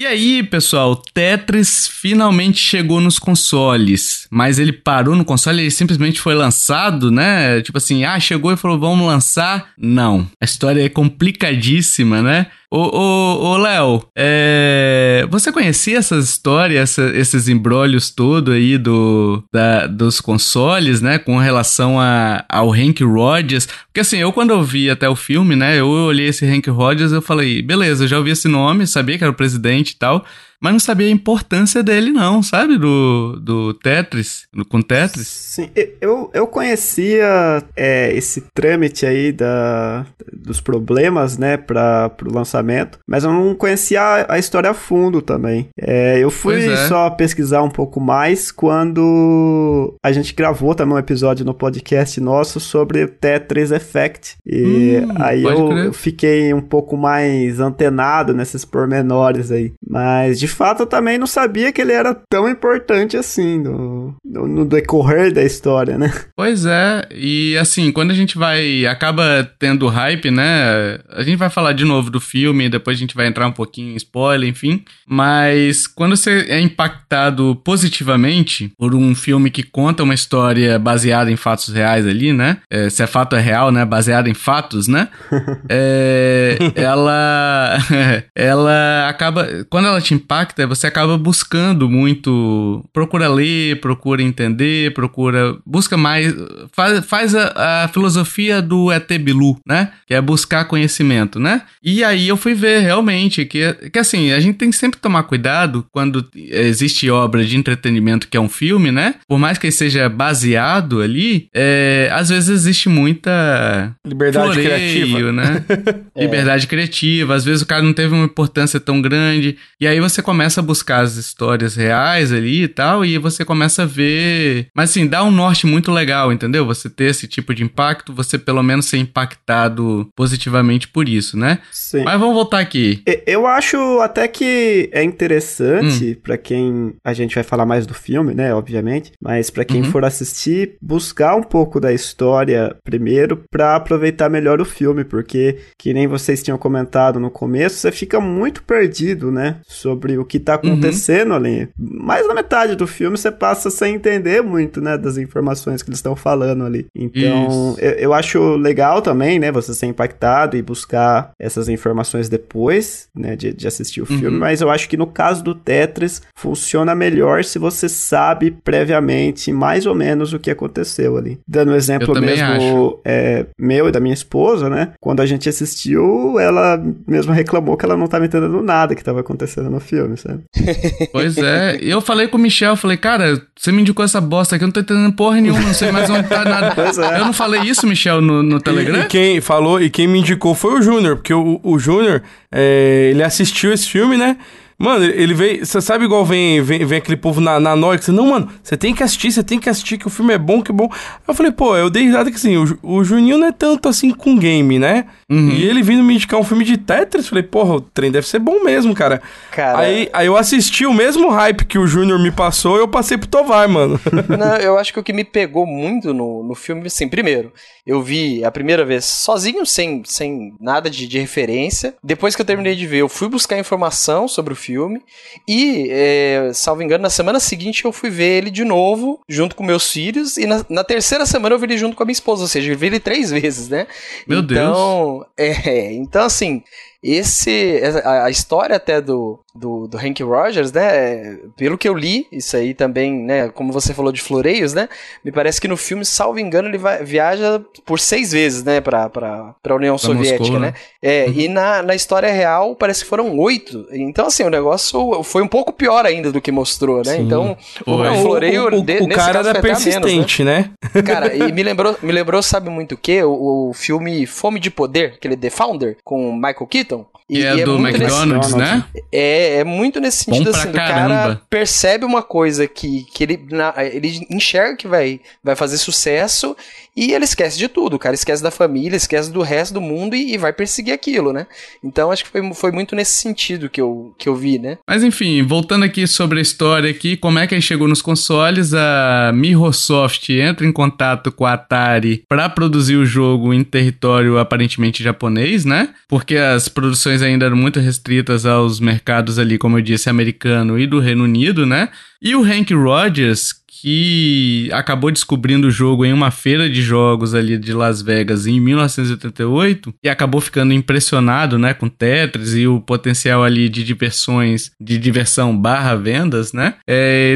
E aí, pessoal, Tetris finalmente chegou nos consoles, mas ele parou no console, ele simplesmente foi lançado, né? Tipo assim, ah, chegou e falou, vamos lançar? Não. A história é complicadíssima, né? Ô, ô, ô Léo, é... você conhecia essas histórias, essa, esses embrólios todo aí do, da, dos consoles, né? Com relação a, ao Hank Rogers? Porque assim, eu quando eu vi até o filme, né? Eu olhei esse Hank Rogers eu falei, beleza, já ouvi esse nome, sabia que era o presidente e tal mas não sabia a importância dele, não, sabe? Do, do Tetris, do, com Tetris. Sim, eu, eu conhecia é, esse trâmite aí da, dos problemas, né, para o lançamento, mas eu não conhecia a, a história a fundo também. É, eu fui é. só pesquisar um pouco mais quando a gente gravou também um episódio no podcast nosso sobre o Tetris Effect. E hum, aí eu, eu fiquei um pouco mais antenado nesses pormenores aí. Mas de de fato eu também não sabia que ele era tão importante assim no, no, no, decorrer da história, né? Pois é, e assim, quando a gente vai. acaba tendo hype, né? A gente vai falar de novo do filme, depois a gente vai entrar um pouquinho em spoiler, enfim. Mas quando você é impactado positivamente por um filme que conta uma história baseada em fatos reais ali, né? É, se é fato é real, né? Baseado em fatos, né? é, ela. ela acaba. Quando ela te impacta, impacta, você acaba buscando muito. Procura ler, procura entender, procura. Busca mais. Faz, faz a, a filosofia do ET Bilu, né? Que é buscar conhecimento, né? E aí eu fui ver realmente que, que assim, a gente tem que sempre tomar cuidado quando existe obra de entretenimento que é um filme, né? Por mais que seja baseado ali, é, às vezes existe muita. Liberdade floreio, criativa. né? é. Liberdade criativa. Às vezes o cara não teve uma importância tão grande. E aí você começa a buscar as histórias reais ali e tal, e você começa a ver. Mas assim, dá um norte muito legal, entendeu? Você ter esse tipo de impacto, você pelo menos ser impactado positivamente por isso, né? Sim. Mas vamos voltar aqui. Eu acho até que é interessante hum. para quem. A gente vai falar mais do filme, né? Obviamente. Mas para quem uhum. for assistir, buscar um pouco da história primeiro para aproveitar melhor o filme, porque, que nem vocês tinham comentado no começo, você fica muito perdido, né? Sobre o que tá acontecendo uhum. ali. Mais da metade do filme você passa sem entender muito, né, das informações que eles estão falando ali. Então, eu, eu, acho legal também, né, você ser impactado e buscar essas informações depois, né, de, de assistir o uhum. filme, mas eu acho que no caso do Tetris, funciona melhor se você sabe previamente mais ou menos o que aconteceu ali. Dando um exemplo mesmo é, meu e da minha esposa, né, quando a gente assistiu, ela mesmo reclamou que ela não estava entendendo nada que estava acontecendo no filme filme, sabe? Pois é. E eu falei com o Michel, falei, cara, você me indicou essa bosta aqui, eu não tô entendendo porra nenhuma, não sei mais onde tá nada. Pois é. Eu não falei isso, Michel, no, no Telegram? E, e, quem falou, e quem me indicou foi o Júnior, porque o, o Júnior, é, ele assistiu esse filme, né? Mano, ele veio. Você sabe igual vem, vem, vem aquele povo na, na noite, você, não, mano, você tem que assistir, você tem que assistir, que o filme é bom, que bom. Eu falei, pô, eu dei risada que assim, o, o Juninho não é tanto assim com game, né? Uhum. E ele vindo me indicar um filme de Tetris, falei, porra, o trem deve ser bom mesmo, cara. cara... Aí, aí eu assisti o mesmo hype que o Júnior me passou, eu passei pro Tovar, mano. Não, eu acho que o que me pegou muito no, no filme, assim, primeiro, eu vi a primeira vez sozinho, sem, sem nada de, de referência. Depois que eu terminei de ver, eu fui buscar informação sobre o filme. E, é, salvo engano, na semana seguinte eu fui ver ele de novo, junto com meus filhos. E na, na terceira semana eu vi ele junto com a minha esposa, ou seja, eu vi ele três vezes, né? Meu então, Deus! É, então assim, esse a, a, história até do, do, do Hank Rogers, né, pelo que eu li, isso aí também, né, como você falou de floreios, né, me parece que no filme, salvo engano, ele vai, viaja por seis vezes, né, pra, pra, pra União pra Soviética, Moscou, né? né? É, uhum. e na, na história real parece que foram oito, então assim, o negócio foi um pouco pior ainda do que mostrou, né, Sim. então o, o floreio... O, o, de, o cara era persistente, menos, né? né? Cara, e me lembrou, me lembrou, sabe muito o que? O, o filme Fome de Poder, aquele The Founder, com Michael Keaton, Keaton. E, é, e é do McDonald's, nesse, né? É, é muito nesse sentido assim, do cara percebe uma coisa que, que ele, na, ele enxerga que vai, vai fazer sucesso e ele esquece de tudo, o cara esquece da família, esquece do resto do mundo e, e, vai perseguir aquilo, né? Então acho que foi, foi muito nesse sentido que eu, que eu vi, né? Mas enfim, voltando aqui sobre a história aqui, como é que ele chegou nos consoles, a Microsoft entra em contato com a Atari para produzir o jogo em território aparentemente japonês, né? Porque as produções ainda eram muito restritas aos mercados ali, como eu disse, americano e do Reino Unido, né? E o Hank Rogers, que acabou descobrindo o jogo em uma feira de jogos ali de Las Vegas em 1988 e acabou ficando impressionado, né, com Tetris e o potencial ali de diversões, de diversão barra vendas, né,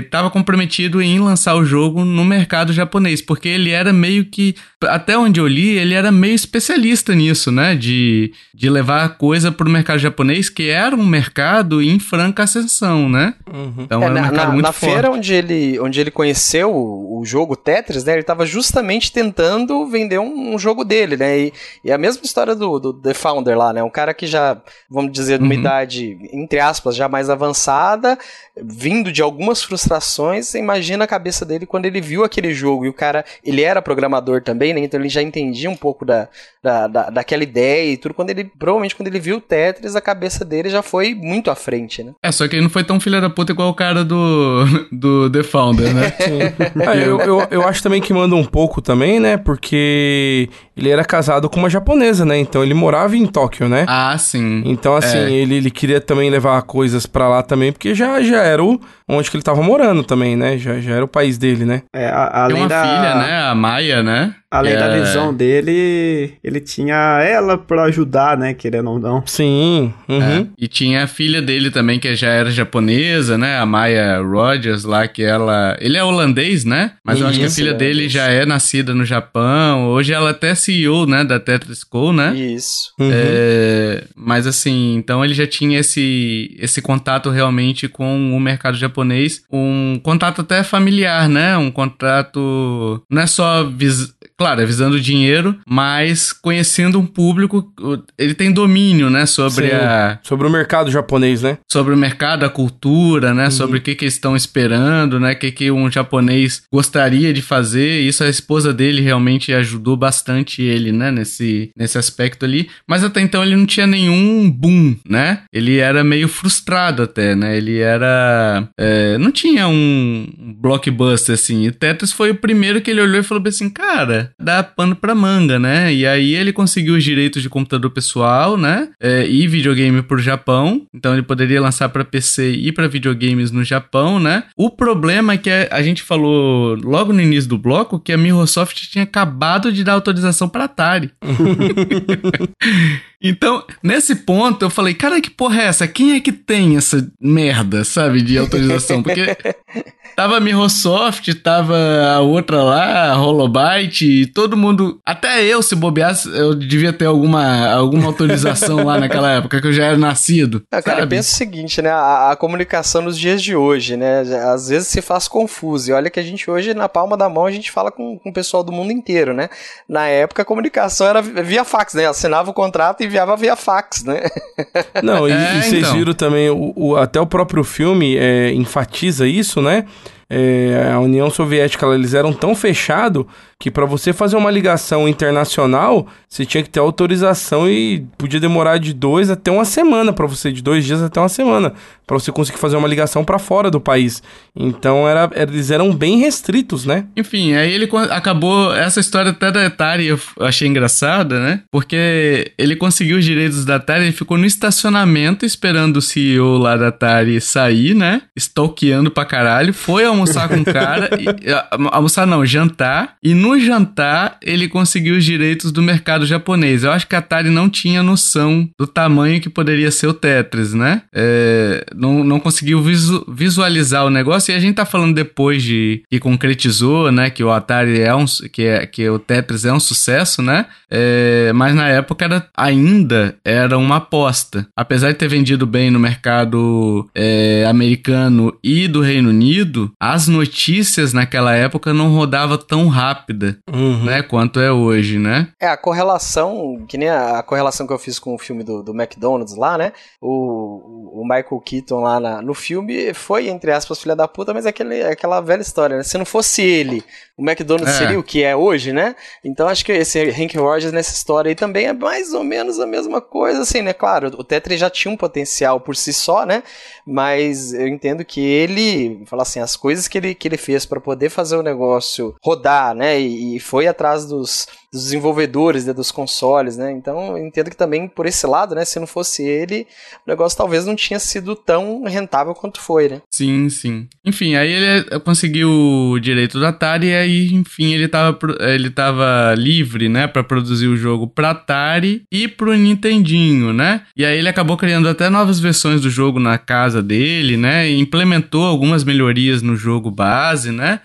estava é, comprometido em lançar o jogo no mercado japonês, porque ele era meio que, até onde eu li, ele era meio especialista nisso, né, de, de levar coisa para o mercado japonês, que era um mercado em franca ascensão, né. Uhum. Então é, era um mercado na, muito na forte. feira onde ele, onde ele conheceu conheceu o, o jogo Tetris, né, ele estava justamente tentando vender um, um, jogo dele, né? E, e a mesma história do, do, The Founder lá, né? Um cara que já, vamos dizer, de uma uhum. idade, entre aspas, já mais avançada, vindo de algumas frustrações, você imagina a cabeça dele quando ele viu aquele jogo. E o cara, ele era programador também, né? Então ele já entendia um pouco da, da, da, daquela ideia e tudo. Quando ele, provavelmente, quando ele viu o Tetris, a cabeça dele já foi muito à frente, né? É, só que ele não foi tão filha da puta igual o cara do, do The Founder, né? é, eu, eu, eu, acho também que manda um pouco também, né? Porque ele era casado com uma japonesa, né? Então ele morava em Tóquio, né? Ah, sim. Então, assim, é. ele, ele queria também levar coisas para lá também, porque já, já era o, onde que ele tava morando também, né? Já, já era o país dele, né? É, a, além Tem uma da... filha, né? A Maia, né? Além é... da visão dele, ele tinha ela pra ajudar, né? Querendo ou não. Sim. Uhum. É. E tinha a filha dele também, que já era japonesa, né? A Maya Rogers lá, que ela. Ele é holandês, né? Mas Isso, eu acho que a filha é, dele já é nascida no Japão. Hoje ela até é CEO, né? Da Tetris Co, né? Isso. Uhum. É... Mas assim, então ele já tinha esse, esse contato realmente com o mercado japonês. Um contato até familiar, né? Um contato. Não é só. Vis claro, é visando dinheiro, mas conhecendo um público, ele tem domínio, né, sobre Sim, a... Sobre o mercado japonês, né? Sobre o mercado, a cultura, né, uhum. sobre o que que eles estão esperando, né, o que que um japonês gostaria de fazer, isso a esposa dele realmente ajudou bastante ele, né, nesse, nesse aspecto ali, mas até então ele não tinha nenhum boom, né, ele era meio frustrado até, né, ele era... É, não tinha um blockbuster, assim, e Tetris foi o primeiro que ele olhou e falou assim, cara, dá pano pra manga, né? E aí ele conseguiu os direitos de computador pessoal, né? É, e videogame pro Japão. Então ele poderia lançar para PC e para videogames no Japão, né? O problema é que a gente falou logo no início do bloco que a Microsoft tinha acabado de dar autorização para Atari. Então, nesse ponto, eu falei, cara, que porra é essa? Quem é que tem essa merda, sabe, de autorização? Porque tava a Microsoft, tava a outra lá, a Holobyte, E todo mundo, até eu, se bobeasse, eu devia ter alguma, alguma autorização lá naquela época, que eu já era nascido. Ah, cara, pensa o seguinte, né? A, a, comunicação nos dias de hoje, né? Às vezes se faz confuso. E olha que a gente hoje, na palma da mão, a gente fala com, com o pessoal do mundo inteiro, né? Na época, a comunicação era via fax, né? Assinava o contrato e enviava via fax, né? Não, e, é, e vocês então. viram também, o, o, até o próprio filme é, enfatiza isso, né? É, a União Soviética, eles eram tão fechados que para você fazer uma ligação internacional, você tinha que ter autorização e podia demorar de dois até uma semana para você, de dois dias até uma semana, para você conseguir fazer uma ligação para fora do país. Então era, eles eram bem restritos, né? Enfim, aí ele acabou essa história até da Atari eu achei engraçada, né? Porque ele conseguiu os direitos da Atari, ele ficou no estacionamento esperando o CEO lá da Atari sair, né? Stalkeando pra caralho, foi almoçar com o cara, almoçar não, jantar, e no no jantar, ele conseguiu os direitos do mercado japonês. Eu acho que a Atari não tinha noção do tamanho que poderia ser o Tetris, né? É, não, não conseguiu visu, visualizar o negócio e a gente tá falando depois de que concretizou, né? Que o Atari é um. que, é, que o Tetris é um sucesso, né? É, mas na época era, ainda era uma aposta. Apesar de ter vendido bem no mercado é, americano e do Reino Unido, as notícias naquela época não rodavam tão rápida, uhum. né? Quanto é hoje, né? É, a correlação, que nem a, a correlação que eu fiz com o filme do, do McDonald's lá, né? O, o Michael Keaton lá na, no filme foi, entre aspas, filha da puta, mas é aquele, é aquela velha história, né? Se não fosse ele, o McDonald's é. seria o que é hoje, né? Então acho que esse Hank Rogers nessa história aí também é mais ou menos a mesma coisa, assim, né? Claro, o Tetris já tinha um potencial por si só, né? Mas eu entendo que ele, falar assim, as coisas que ele, que ele fez para poder fazer o negócio rodar, né? E, e foi atrás dos dos desenvolvedores né, dos consoles, né? Então entendo que também por esse lado, né? Se não fosse ele, o negócio talvez não tinha sido tão rentável quanto foi, né? Sim, sim. Enfim, aí ele conseguiu o direito do Atari e aí, enfim, ele tava, ele tava livre, né? para produzir o jogo pra Atari e pro Nintendinho, né? E aí ele acabou criando até novas versões do jogo na casa dele, né? E implementou algumas melhorias no jogo base, né?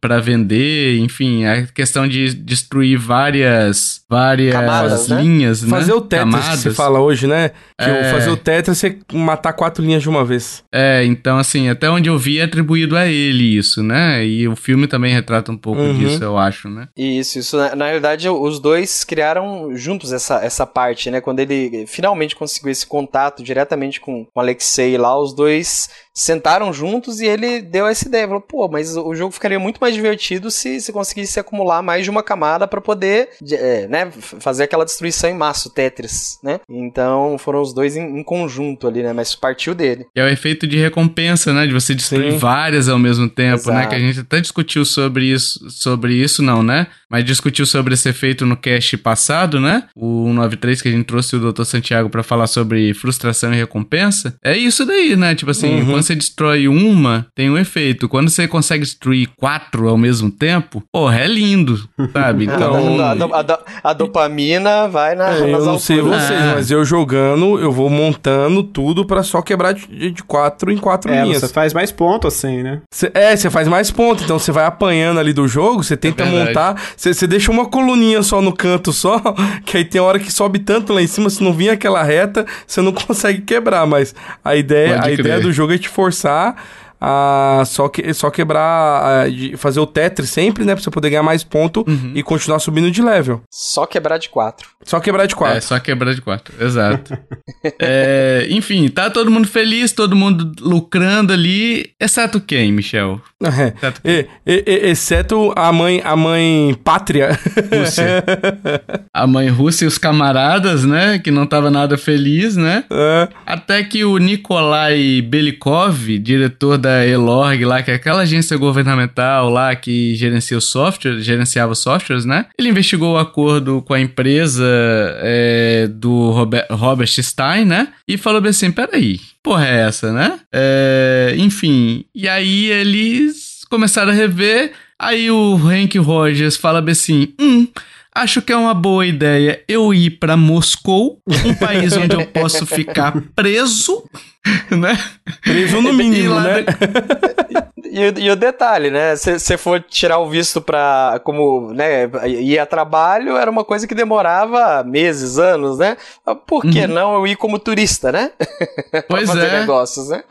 para vender, enfim, a questão de destruir várias várias Camadas, né? linhas, né? Fazer o Tetris Camadas. que você fala hoje, né? Que é... fazer o Tetris é você matar quatro linhas de uma vez. É, então assim, até onde eu vi é atribuído a ele isso, né? E o filme também retrata um pouco uhum. disso, eu acho, né? Isso, isso. Na, na verdade, os dois criaram juntos essa, essa parte, né? Quando ele finalmente conseguiu esse contato diretamente com o Alexei lá, os dois sentaram juntos e ele deu essa ideia. Falou, pô, mas o jogo ficaria muito mais divertido se, se conseguisse acumular mais de uma camada para poder, é, né, fazer aquela destruição em massa, Tetris, né? Então foram os dois em, em, conjunto ali, né? Mas partiu dele. É o efeito de recompensa, né? De você destruir Sim. várias ao mesmo tempo, Exato. né? Que a gente até discutiu sobre isso, sobre isso não, né? Mas discutiu sobre esse efeito no cast passado, né? O 193 que a gente trouxe o Dr. Santiago para falar sobre frustração e recompensa. É isso daí, né? Tipo assim, uhum. quando você destrói uma, tem um efeito. Quando você consegue destruir quatro ao mesmo tempo, porra, é lindo, sabe? Então. a, a, a, dopamina vai na. É, eu não sei vocês, é. mas eu jogando, eu vou montando tudo para só quebrar de, de quatro em quatro é, linhas. Você faz mais ponto assim, né? Cê, é, você faz mais ponto. Então você vai apanhando ali do jogo, você tenta é montar. Você deixa uma coluninha só no canto só, que aí tem hora que sobe tanto lá em cima, se não vir aquela reta, você não consegue quebrar. Mas a ideia, a ideia do jogo é te forçar a só, que, só quebrar, a, fazer o Tetris sempre, né? Pra você poder ganhar mais ponto uhum. e continuar subindo de level. Só quebrar de 4. Só quebrar de 4. É, só quebrar de 4, exato. é, enfim, tá todo mundo feliz, todo mundo lucrando ali, exceto quem, Michel? É, exceto, e, e, exceto a mãe, a mãe pátria. Rússia. a mãe Rússia e os camaradas, né? Que não tava nada feliz, né? É. Até que o Nikolai Belikov, diretor da Elorg lá, que é aquela agência governamental lá que gerencia o software, gerenciava softwares, né? Ele investigou o acordo com a empresa é, do Robert, Robert Stein, né? E falou bem assim, peraí, porra é essa, né? É, enfim, e aí eles começaram a rever, aí o Hank Rogers fala bem assim, hum... Acho que é uma boa ideia eu ir para Moscou, um país onde eu posso ficar preso né? Preso no mínimo, né? E, e, o detalhe, né? Se você for tirar o visto pra. como, né? ir a trabalho, era uma coisa que demorava meses, anos, né? Por que uhum. não eu ir como turista, né? Pois fazer é. negócios, né?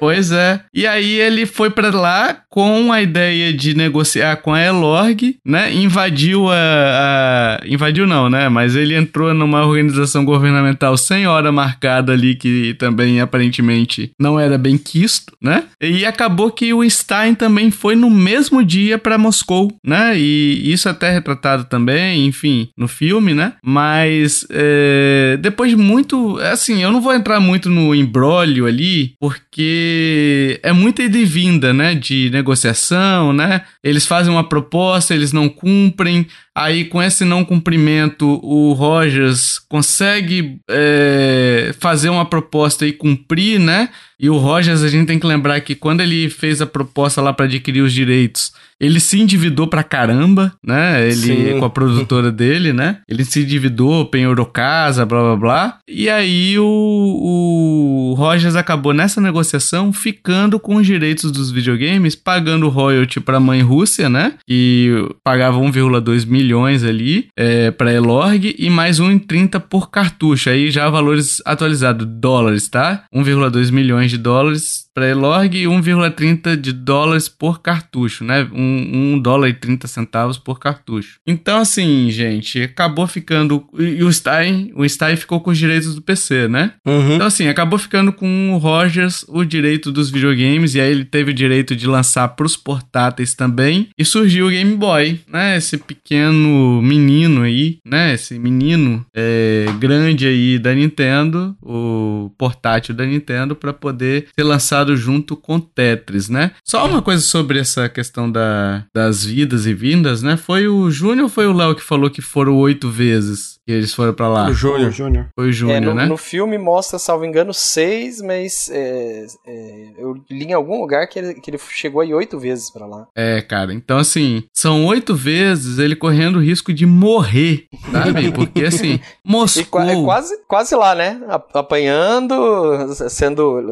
pois é. E aí ele foi para lá com a ideia de negociar com a Elorg, né? Invadiu a, a, Invadiu não, né? Mas ele entrou numa organização governamental sem hora marcada ali, que também aparentemente não era bem quisto, né? E acabou que o Stein também foi no mesmo dia para Moscou, né? E isso até é retratado também, enfim, no filme, né? Mas é, depois de muito. Assim, eu não vou entrar muito no embrólio ali, porque é muita ida e vinda, né? De negociação, né? Eles fazem uma proposta, eles não cumprem. Aí, com esse não cumprimento, o Rogers consegue é, fazer uma proposta e cumprir, né? E o Rogers, a gente tem que lembrar que quando ele fez a proposta lá para adquirir os direitos, ele se endividou pra caramba, né? Ele Sim. com a produtora dele, né? Ele se endividou, penhorou casa, blá blá blá. E aí o, o Rogers acabou nessa negociação ficando com os direitos dos videogames, pagando royalty pra mãe Rússia, né? Que pagava 1,2 milhões ali é, pra Elorg e mais 1,30 por cartucho. Aí já valores atualizados, dólares, tá? 1,2 milhões de dólares para Elorg e 1,30 de dólares por cartucho, né? Um, um dólar e 30 centavos por cartucho. Então, assim, gente, acabou ficando. E o Stein, o Stein ficou com os direitos do PC, né? Uhum. Então, assim, acabou ficando com o Rogers o direito dos videogames, e aí ele teve o direito de lançar para os portáteis também. E surgiu o Game Boy, né? Esse pequeno menino aí, né? Esse menino é, grande aí da Nintendo, o portátil da Nintendo, para poder ser lançado lançado junto com Tetris, né? Só uma coisa sobre essa questão da, das vidas e vindas, né? Foi o Júnior ou foi o Léo que falou que foram oito vezes que eles foram para lá? O Júnior. Foi o Júnior, é, no, né? No filme mostra, salvo engano, seis, mas é, é, eu li em algum lugar que ele, que ele chegou aí oito vezes para lá. É, cara. Então, assim, são oito vezes ele correndo o risco de morrer, sabe? Porque, assim, Moscou... E, é quase, quase lá, né? Apanhando, sendo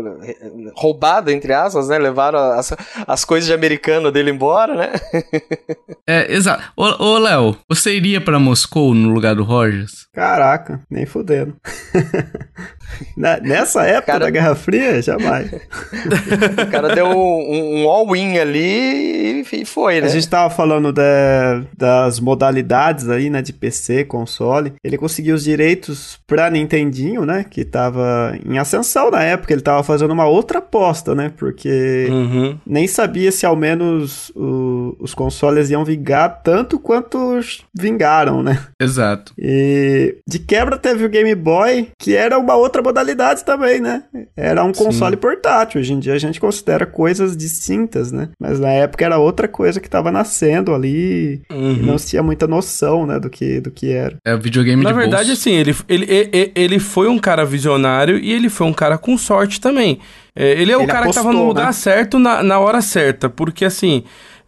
roubado roubado, entre aspas, né? Levaram as, as coisas de americano dele embora, né? é, exato. Ô, ô Léo, você iria para Moscou no lugar do Caraca, nem fudendo. Nessa época cara... da Guerra Fria, jamais. o cara deu um, um all-in ali e foi, né? A gente tava falando de, das modalidades aí, né, de PC, console. Ele conseguiu os direitos pra Nintendinho, né, que tava em ascensão na época. Ele tava fazendo uma outra aposta, né, porque uhum. nem sabia se ao menos o, os consoles iam vingar tanto quanto vingaram, né? Exato. E de quebra teve o Game Boy, que era uma outra modalidade também, né? Era um console Sim. portátil. Hoje em dia a gente considera coisas distintas, né? Mas na época era outra coisa que estava nascendo ali uhum. e não se tinha muita noção, né, do que, do que era. É o videogame Na de verdade, bolso. assim, ele, ele, ele, ele foi um cara visionário e ele foi um cara com sorte também. É, ele é o ele cara apostou, que tava no lugar né? certo na, na hora certa, porque assim.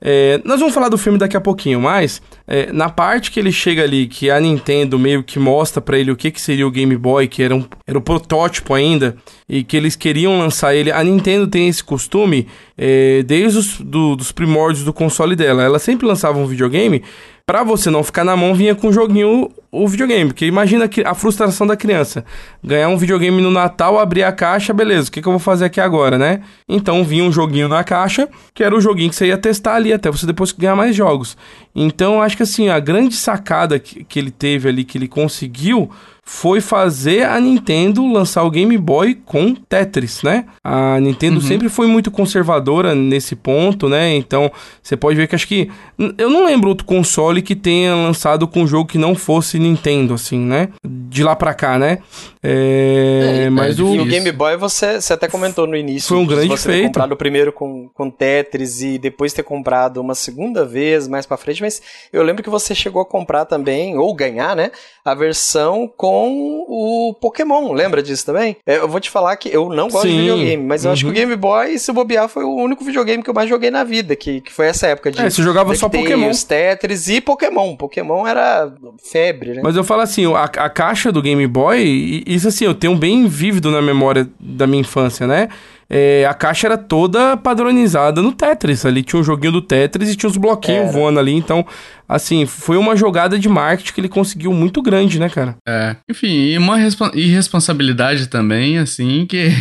É, nós vamos falar do filme daqui a pouquinho, mas é, na parte que ele chega ali, que a Nintendo meio que mostra para ele o que, que seria o Game Boy, que era um, era um protótipo ainda, e que eles queriam lançar ele, a Nintendo tem esse costume é, desde os do, dos primórdios do console dela. Ela sempre lançava um videogame Pra você não ficar na mão, vinha com o joguinho o videogame. Porque imagina a frustração da criança. Ganhar um videogame no Natal, abrir a caixa, beleza, o que, que eu vou fazer aqui agora, né? Então vinha um joguinho na caixa, que era o joguinho que você ia testar ali, até você depois ganhar mais jogos. Então acho que assim, a grande sacada que, que ele teve ali, que ele conseguiu foi fazer a Nintendo lançar o Game Boy com Tetris, né? A Nintendo uhum. sempre foi muito conservadora nesse ponto, né? Então, você pode ver que acho que eu não lembro outro console que tenha lançado com um jogo que não fosse Nintendo assim, né? De lá para cá, né? É, é, mas é o... o Game Boy você, você até comentou no início. Foi um grande você feito. Ter comprado primeiro com, com Tetris e depois ter comprado uma segunda vez mais para frente, mas eu lembro que você chegou a comprar também ou ganhar, né? A versão com o Pokémon, lembra disso também? É, eu vou te falar que eu não gosto Sim. de videogame, mas eu acho que o uhum. Game Boy, se bobear, foi o único videogame que eu mais joguei na vida, que, que foi essa época de. É, você jogava só Pokémon. Os Tetris e Pokémon. Pokémon era febre, né? Mas eu falo assim, a, a caixa do Game Boy, isso assim, eu tenho bem vívido na memória da minha infância, né? É, a caixa era toda padronizada no Tetris. Ali tinha um joguinho do Tetris e tinha os bloquinhos era. voando ali. Então, assim, foi uma jogada de marketing que ele conseguiu muito grande, né, cara? É. Enfim, e uma irresponsabilidade também, assim, que.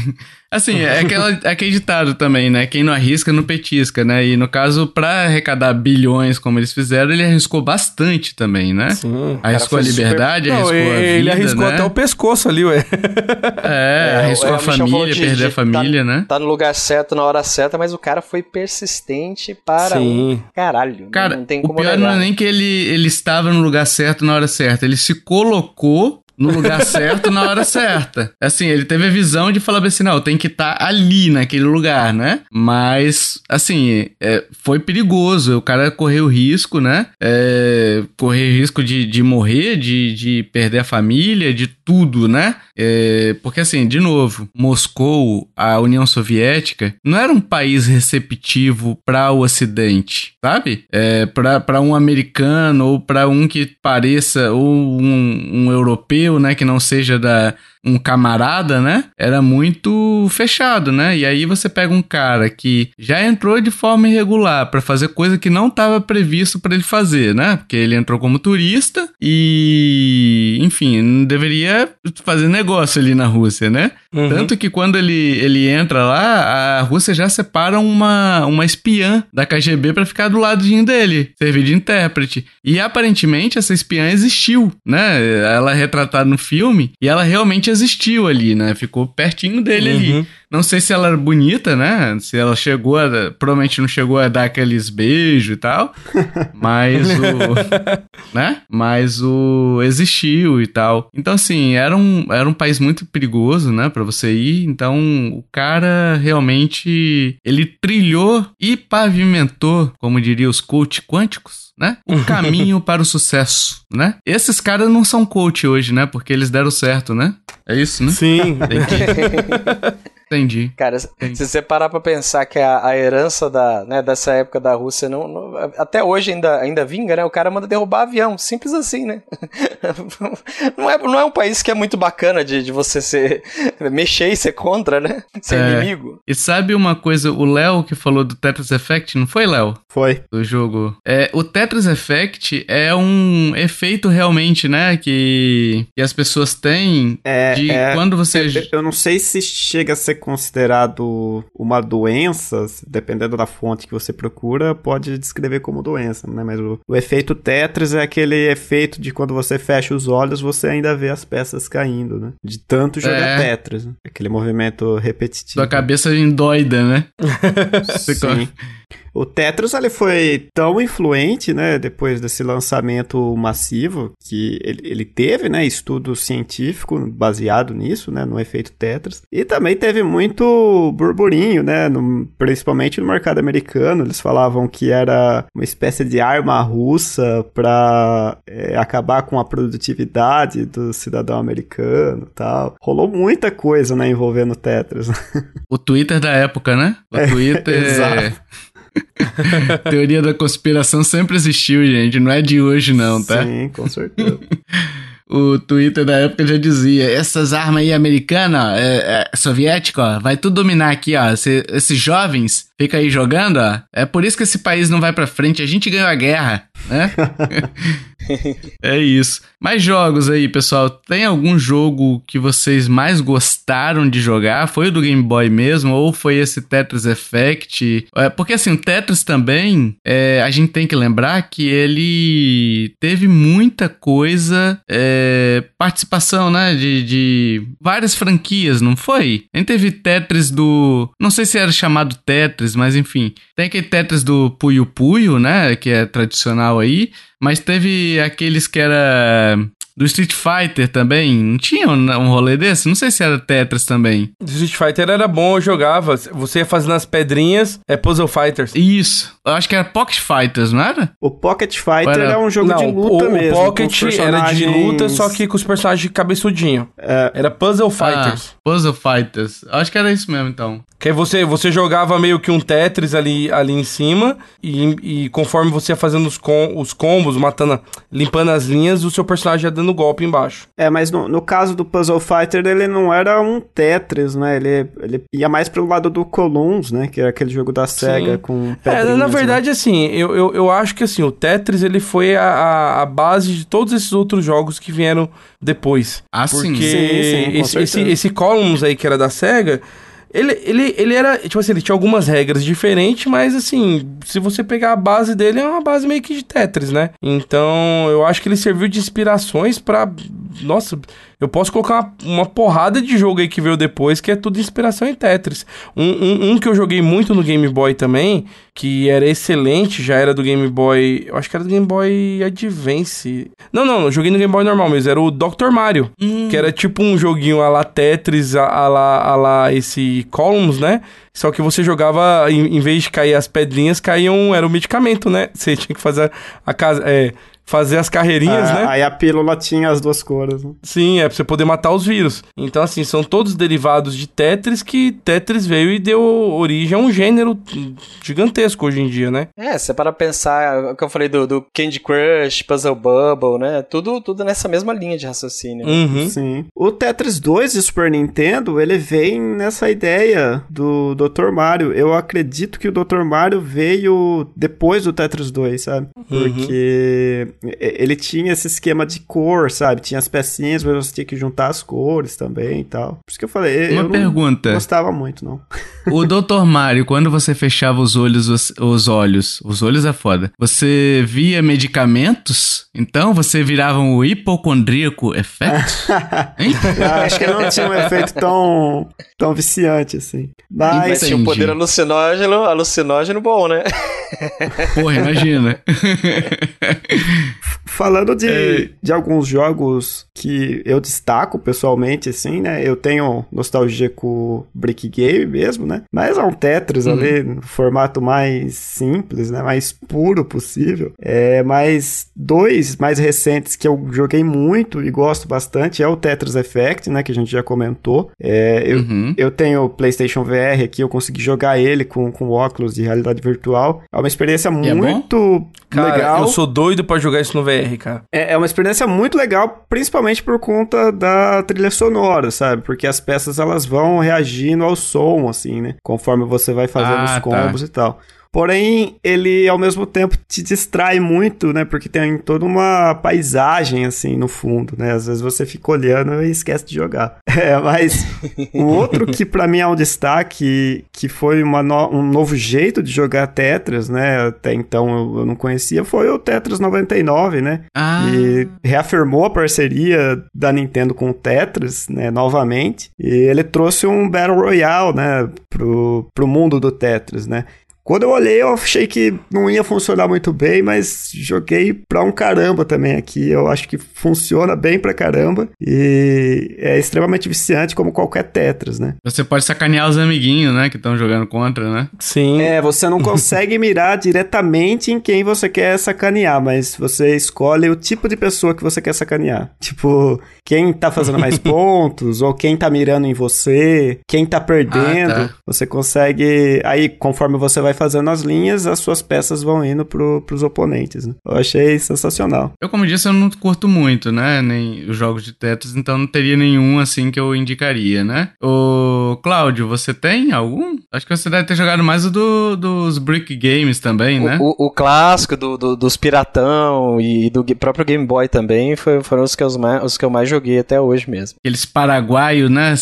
Assim, é, aquela, é aquele ditado também, né? Quem não arrisca, não petisca, né? E no caso, pra arrecadar bilhões como eles fizeram, ele arriscou bastante também, né? Sim. Arriscou a liberdade, super... arriscou não, a vida, Ele arriscou né? até o pescoço ali, ué. É, é arriscou é, a família, perder a família, tá, né? Tá no lugar certo na hora certa, mas o cara foi persistente para Sim. um caralho. Cara, não tem como o pior negar. não é nem que ele, ele estava no lugar certo na hora certa, ele se colocou no lugar certo na hora certa. Assim, ele teve a visão de falar assim, não, tem que estar tá ali naquele lugar, né? Mas, assim, é, foi perigoso. O cara correu risco, né? É, correu risco de, de morrer, de, de perder a família, de tudo, né? É, porque, assim, de novo, Moscou, a União Soviética, não era um país receptivo para o Ocidente, sabe? É, para um americano ou para um que pareça, ou um, um europeu né, que não seja da um camarada, né? Era muito fechado, né? E aí você pega um cara que já entrou de forma irregular para fazer coisa que não estava previsto para ele fazer, né? Porque ele entrou como turista e, enfim, não deveria fazer negócio ali na Rússia, né? Uhum. Tanto que quando ele, ele entra lá, a Rússia já separa uma, uma espiã da KGB para ficar do ladinho dele, servir de intérprete. E aparentemente essa espiã existiu, né? Ela é retratada no filme e ela realmente existiu ali, né? Ficou pertinho dele uhum. ali. Não sei se ela era bonita, né? Se ela chegou a. Provavelmente não chegou a dar aqueles beijos e tal. Mas o. né? Mas o. Existiu e tal. Então, assim, era um, era um país muito perigoso, né? Pra você ir. Então, o cara realmente. Ele trilhou e pavimentou, como diria os coach quânticos, né? O caminho para o sucesso, né? Esses caras não são coach hoje, né? Porque eles deram certo, né? É isso, né? Sim. Entendi. Cara, Entendi. se você parar pra pensar que a, a herança da, né, dessa época da Rússia não, não, até hoje ainda, ainda vinga, né? O cara manda derrubar avião, simples assim, né? não, é, não é um país que é muito bacana de, de você ser, mexer e ser contra, né? Ser é. inimigo. E sabe uma coisa, o Léo que falou do Tetris Effect, não foi, Léo? Foi. Do jogo. É, o Tetris Effect é um efeito realmente, né, que, que as pessoas têm é, de é, quando você... Eu não sei se chega a ser considerado uma doença, dependendo da fonte que você procura, pode descrever como doença, né? Mas o, o efeito Tetris é aquele efeito de quando você fecha os olhos, você ainda vê as peças caindo, né? De tanto jogar é. Tetris, né? aquele movimento repetitivo. Sua cabeça endoida, né? Sim. O Tetris ele foi tão influente, né, depois desse lançamento massivo, que ele, ele teve, né, estudo científico baseado nisso, né, no efeito Tetris. E também teve muito burburinho, né, no, principalmente no mercado americano. Eles falavam que era uma espécie de arma russa para é, acabar com a produtividade do cidadão americano tal. Rolou muita coisa, né, envolvendo Tetris. O Twitter da época, né? O é, Twitter... Exato. Teoria da conspiração sempre existiu, gente. Não é de hoje, não, tá? Sim, com certeza. o Twitter da época já dizia: essas armas aí americanas, é, é, soviéticas, ó, vai tudo dominar aqui, ó. Esse, esses jovens ficam aí jogando, ó. É por isso que esse país não vai pra frente. A gente ganhou a guerra, né? é isso. Mais jogos aí, pessoal. Tem algum jogo que vocês mais gostaram de jogar? Foi o do Game Boy mesmo? Ou foi esse Tetris Effect? É, porque assim, o Tetris também, é, a gente tem que lembrar que ele teve muita coisa, é, participação, né? De, de várias franquias, não foi? A gente teve Tetris do. Não sei se era chamado Tetris, mas enfim. Tem aquele Tetris do Puyo Puyo, né? Que é tradicional aí. Mas teve aqueles que era do Street Fighter também. Não tinha um, um rolê desse? Não sei se era Tetris também. Do Street Fighter era bom, eu jogava. Você ia fazendo as pedrinhas, é Puzzle Fighters. Isso. Eu acho que era Pocket Fighters, não era? O Pocket Fighter era... é um jogo não, de luta o, mesmo. O Pocket personagens... era de luta, só que com os personagens cabeçudinhos. É... Era Puzzle Fighters. Ah, Puzzle Fighters. Eu acho que era isso mesmo, então. Que aí você, você jogava meio que um Tetris ali, ali em cima, e, e conforme você ia fazendo os, com, os combos, matando, limpando as linhas, o seu personagem ia dando golpe embaixo. É, mas no, no caso do Puzzle Fighter, ele não era um Tetris, né? Ele, ele ia mais pro lado do Columns, né? Que era aquele jogo da SEGA Sim. com É, na né? verdade, né? assim, eu, eu, eu acho que assim, o Tetris ele foi a, a, a base de todos esses outros jogos que vieram depois. Ah, Porque sim. sim, sim esse, esse, esse Columns aí que era da SEGA, ele, ele, ele era, tipo assim, ele tinha algumas regras diferentes, mas assim, se você pegar a base dele, é uma base meio que de Tetris, né? Então, eu acho que ele serviu de inspirações para Nossa, eu posso colocar uma, uma, porrada de jogo aí que veio depois, que é tudo inspiração em Tetris. Um, um, um, que eu joguei muito no Game Boy também, que era excelente, já era do Game Boy. Eu acho que era do Game Boy Advance. Não, não, eu joguei no Game Boy normal mesmo. Era o Dr. Mario, hum. que era tipo um joguinho a la Tetris, a, a, la, a la esse Columns, né? Só que você jogava, em, em vez de cair as pedrinhas, caíam. Era o medicamento, né? Você tinha que fazer a casa. É, fazer as carreirinhas, é, né? Aí a pílula tinha as duas cores. Né? Sim, é pra você poder matar os vírus. Então, assim, são todos derivados de Tetris que Tetris veio e deu origem a um gênero gigantesco hoje em dia, né? É, você para pensar, o que eu falei do, do, Candy Crush, Puzzle Bubble, né? Tudo, tudo nessa mesma linha de raciocínio. Uhum. Sim. O Tetris 2 de Super Nintendo, ele vem nessa ideia do Dr. Mario. Eu acredito que o Dr. Mario veio depois do Tetris 2, sabe? Uhum. Porque ele tinha esse esquema de cor, sabe? Tinha as pecinhas, mas você tinha que juntar as cores também e tal. Por isso que eu falei, Uma eu pergunta. não gostava muito, não. O Dr. Mario, quando você fechava os olhos, os, os olhos, os olhos é foda, você via medicamentos? Então você virava um hipocondríaco effect? Hein? acho que não tinha um efeito tão, tão viciante assim. Mas, mas tinha um poder alucinógeno, alucinógeno bom, né? Porra, imagina. Falando de, é... de alguns jogos que eu destaco pessoalmente, assim, né? Eu tenho nostalgia com o Brick Game mesmo, né? Mas é um Tetris uhum. ali, no formato mais simples, né? Mais puro possível. É, mas dois mais recentes que eu joguei muito e gosto bastante é o Tetris Effect, né? Que a gente já comentou. É, eu, uhum. eu tenho o PlayStation VR aqui, eu consegui jogar ele com, com óculos de realidade virtual. É uma experiência e muito é legal. Eu sou doido para jogar isso no VR, cara. É, é uma experiência muito legal, principalmente por conta da trilha sonora, sabe? Porque as peças elas vão reagindo ao som, assim, né? Conforme você vai fazendo ah, os tá. combos tá. e tal. Porém, ele ao mesmo tempo te distrai muito, né? Porque tem toda uma paisagem assim no fundo, né? Às vezes você fica olhando e esquece de jogar. É, mas o outro que para mim é um destaque, que foi no um novo jeito de jogar Tetris, né? Até então eu, eu não conhecia, foi o Tetris 99, né? Ah. E reafirmou a parceria da Nintendo com o Tetris, né? Novamente. E ele trouxe um Battle Royale, né? Pro, pro mundo do Tetris, né? Quando eu olhei, eu achei que não ia funcionar muito bem, mas joguei pra um caramba também aqui. Eu acho que funciona bem pra caramba e é extremamente viciante como qualquer Tetris, né? Você pode sacanear os amiguinhos, né, que estão jogando contra, né? Sim. É, você não consegue mirar diretamente em quem você quer sacanear, mas você escolhe o tipo de pessoa que você quer sacanear. Tipo, quem tá fazendo mais pontos ou quem tá mirando em você, quem tá perdendo. Ah, tá. Você consegue aí conforme você vai vai fazendo as linhas, as suas peças vão indo pro, pros oponentes. Né? Eu achei sensacional. Eu, como disse, eu não curto muito, né? Nem os jogos de Tetris, então não teria nenhum assim que eu indicaria, né? O Cláudio, você tem algum? Acho que você deve ter jogado mais o do, dos Brick Games também, né? O, o, o clássico do, do, dos Piratão e do próprio Game Boy também foi, foram os que, eu mais, os que eu mais joguei até hoje mesmo. Aqueles paraguaios, né?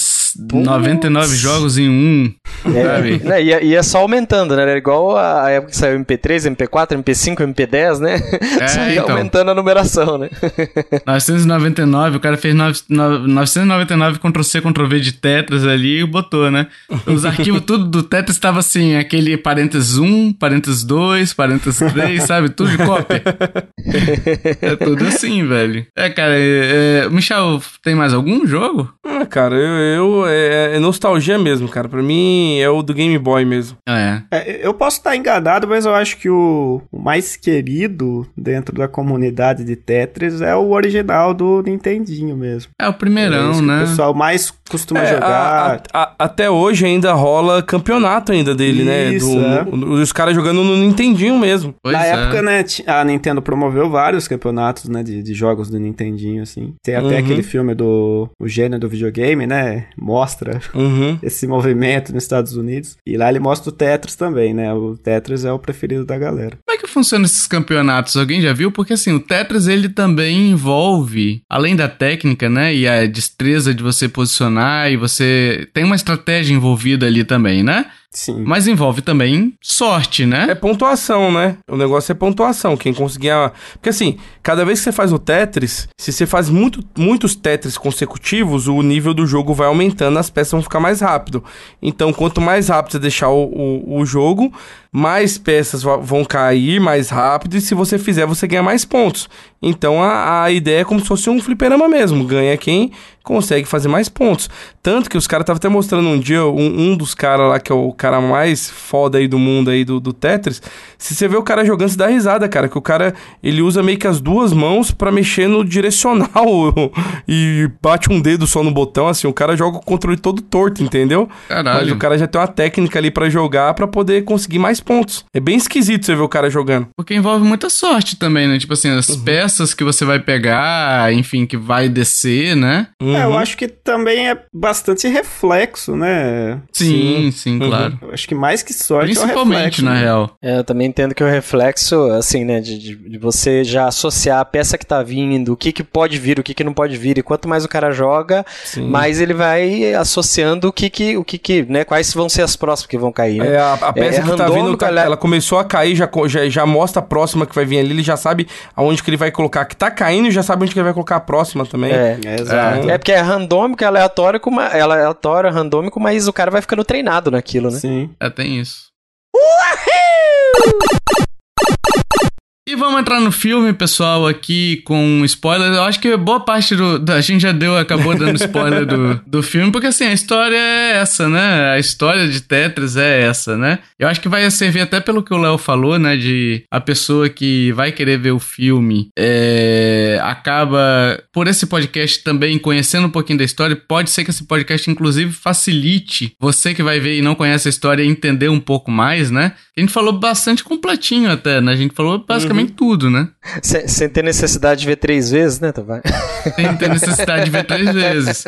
Putz. 99 jogos em um, é, sabe? É, ia, ia só aumentando, né? Era igual a época que saiu MP3, MP4, MP5, MP10, né? É, só ia então. aumentando a numeração, né? 999, o cara fez 999 Ctrl-C, Ctrl-V de Tetris ali e botou, né? Os arquivos tudo do Tetris estava assim, aquele parênteses 1, parênteses 2, parênteses 3, sabe? Tudo de cópia. é tudo assim, velho. É, cara, é, Michel, tem mais algum jogo? Ah, cara, eu, eu é, é, nostalgia mesmo, cara. Pra mim, é o do Game Boy mesmo. É. é eu posso estar enganado, mas eu acho que o, o, mais querido dentro da comunidade de Tetris é o original do Nintendinho mesmo. É o primeirão, é né? o pessoal mais costuma é, jogar. A, a, até hoje ainda rola campeonato ainda dele, né? Isso, né? Do, é. os caras jogando no Nintendinho mesmo. Pois Na é. época, né, a Nintendo promoveu vários campeonatos, né, de, de jogos do Nintendinho, assim. Tem até uhum. aquele filme do O Gênio do Videogame, né? Mostra uhum. esse movimento nos Estados Unidos. E lá ele mostra o Tetris também, né? O Tetris é o preferido da galera. Como é que funciona esses campeonatos? Alguém já viu? Porque assim, o Tetris ele também envolve, além da técnica, né? E a destreza de você posicionar e você tem uma estratégia envolvida ali também, né? Sim. Mas envolve também sorte, né? É pontuação, né? O negócio é pontuação. Quem conseguir. Porque assim, cada vez que você faz o Tetris, se você faz muito, muitos Tetris consecutivos, o nível do jogo vai aumentando, as peças vão ficar mais rápido. Então, quanto mais rápido você deixar o, o, o jogo, mais peças vão cair mais rápido. E se você fizer, você ganha mais pontos. Então a, a ideia é como se fosse um fliperama mesmo. Ganha quem consegue fazer mais pontos. Tanto que os caras estavam até mostrando um dia, um, um dos caras lá, que é o cara mais foda aí do mundo aí do, do Tetris. Se você vê o cara jogando, você dá risada, cara. Que o cara, ele usa meio que as duas mãos para mexer no direcional e bate um dedo só no botão, assim. O cara joga o controle todo torto, entendeu? Caralho. Mas o cara já tem uma técnica ali para jogar para poder conseguir mais pontos. É bem esquisito você ver o cara jogando. Porque envolve muita sorte também, né? Tipo assim, as uhum. peças que você vai pegar, enfim, que vai descer, né? Uhum. É, eu acho que também é bastante reflexo, né? Sim, sim, sim uhum. claro. Eu acho que mais que sorte Principalmente, é o reflexo, na né? real. É, eu também entendo que o reflexo, assim, né, de, de, de, você já associar a peça que tá vindo, o que que pode vir, o que que não pode vir, e quanto mais o cara joga, sim. mais ele vai associando o que que, o que que, né, quais vão ser as próximas que vão cair, né? É, a, a peça é, que tá vindo tá, ela começou a cair, já, já, já mostra a próxima que vai vir ali, ele já sabe aonde que ele vai colocar, que tá caindo e já sabe onde que ele vai colocar a próxima também. É, é exato. É, é porque é randômico, é aleatório, com uma, é aleatório, randômico, mas o cara vai ficando treinado naquilo, né? Sim. É, tem isso. Uhul! E vamos entrar no filme, pessoal, aqui com spoiler. Eu acho que boa parte do. A gente já deu, acabou dando spoiler do, do filme, porque assim, a história é essa, né? A história de Tetris é essa, né? Eu acho que vai servir até pelo que o Léo falou, né? De a pessoa que vai querer ver o filme é, acaba, por esse podcast também, conhecendo um pouquinho da história. Pode ser que esse podcast, inclusive, facilite você que vai ver e não conhece a história entender um pouco mais, né? A gente falou bastante completinho até, né? A gente falou basicamente praticamente tudo, né? Sem, sem, ter necessidade de ver três vezes, né, Tavai? Sem ter necessidade de ver três vezes.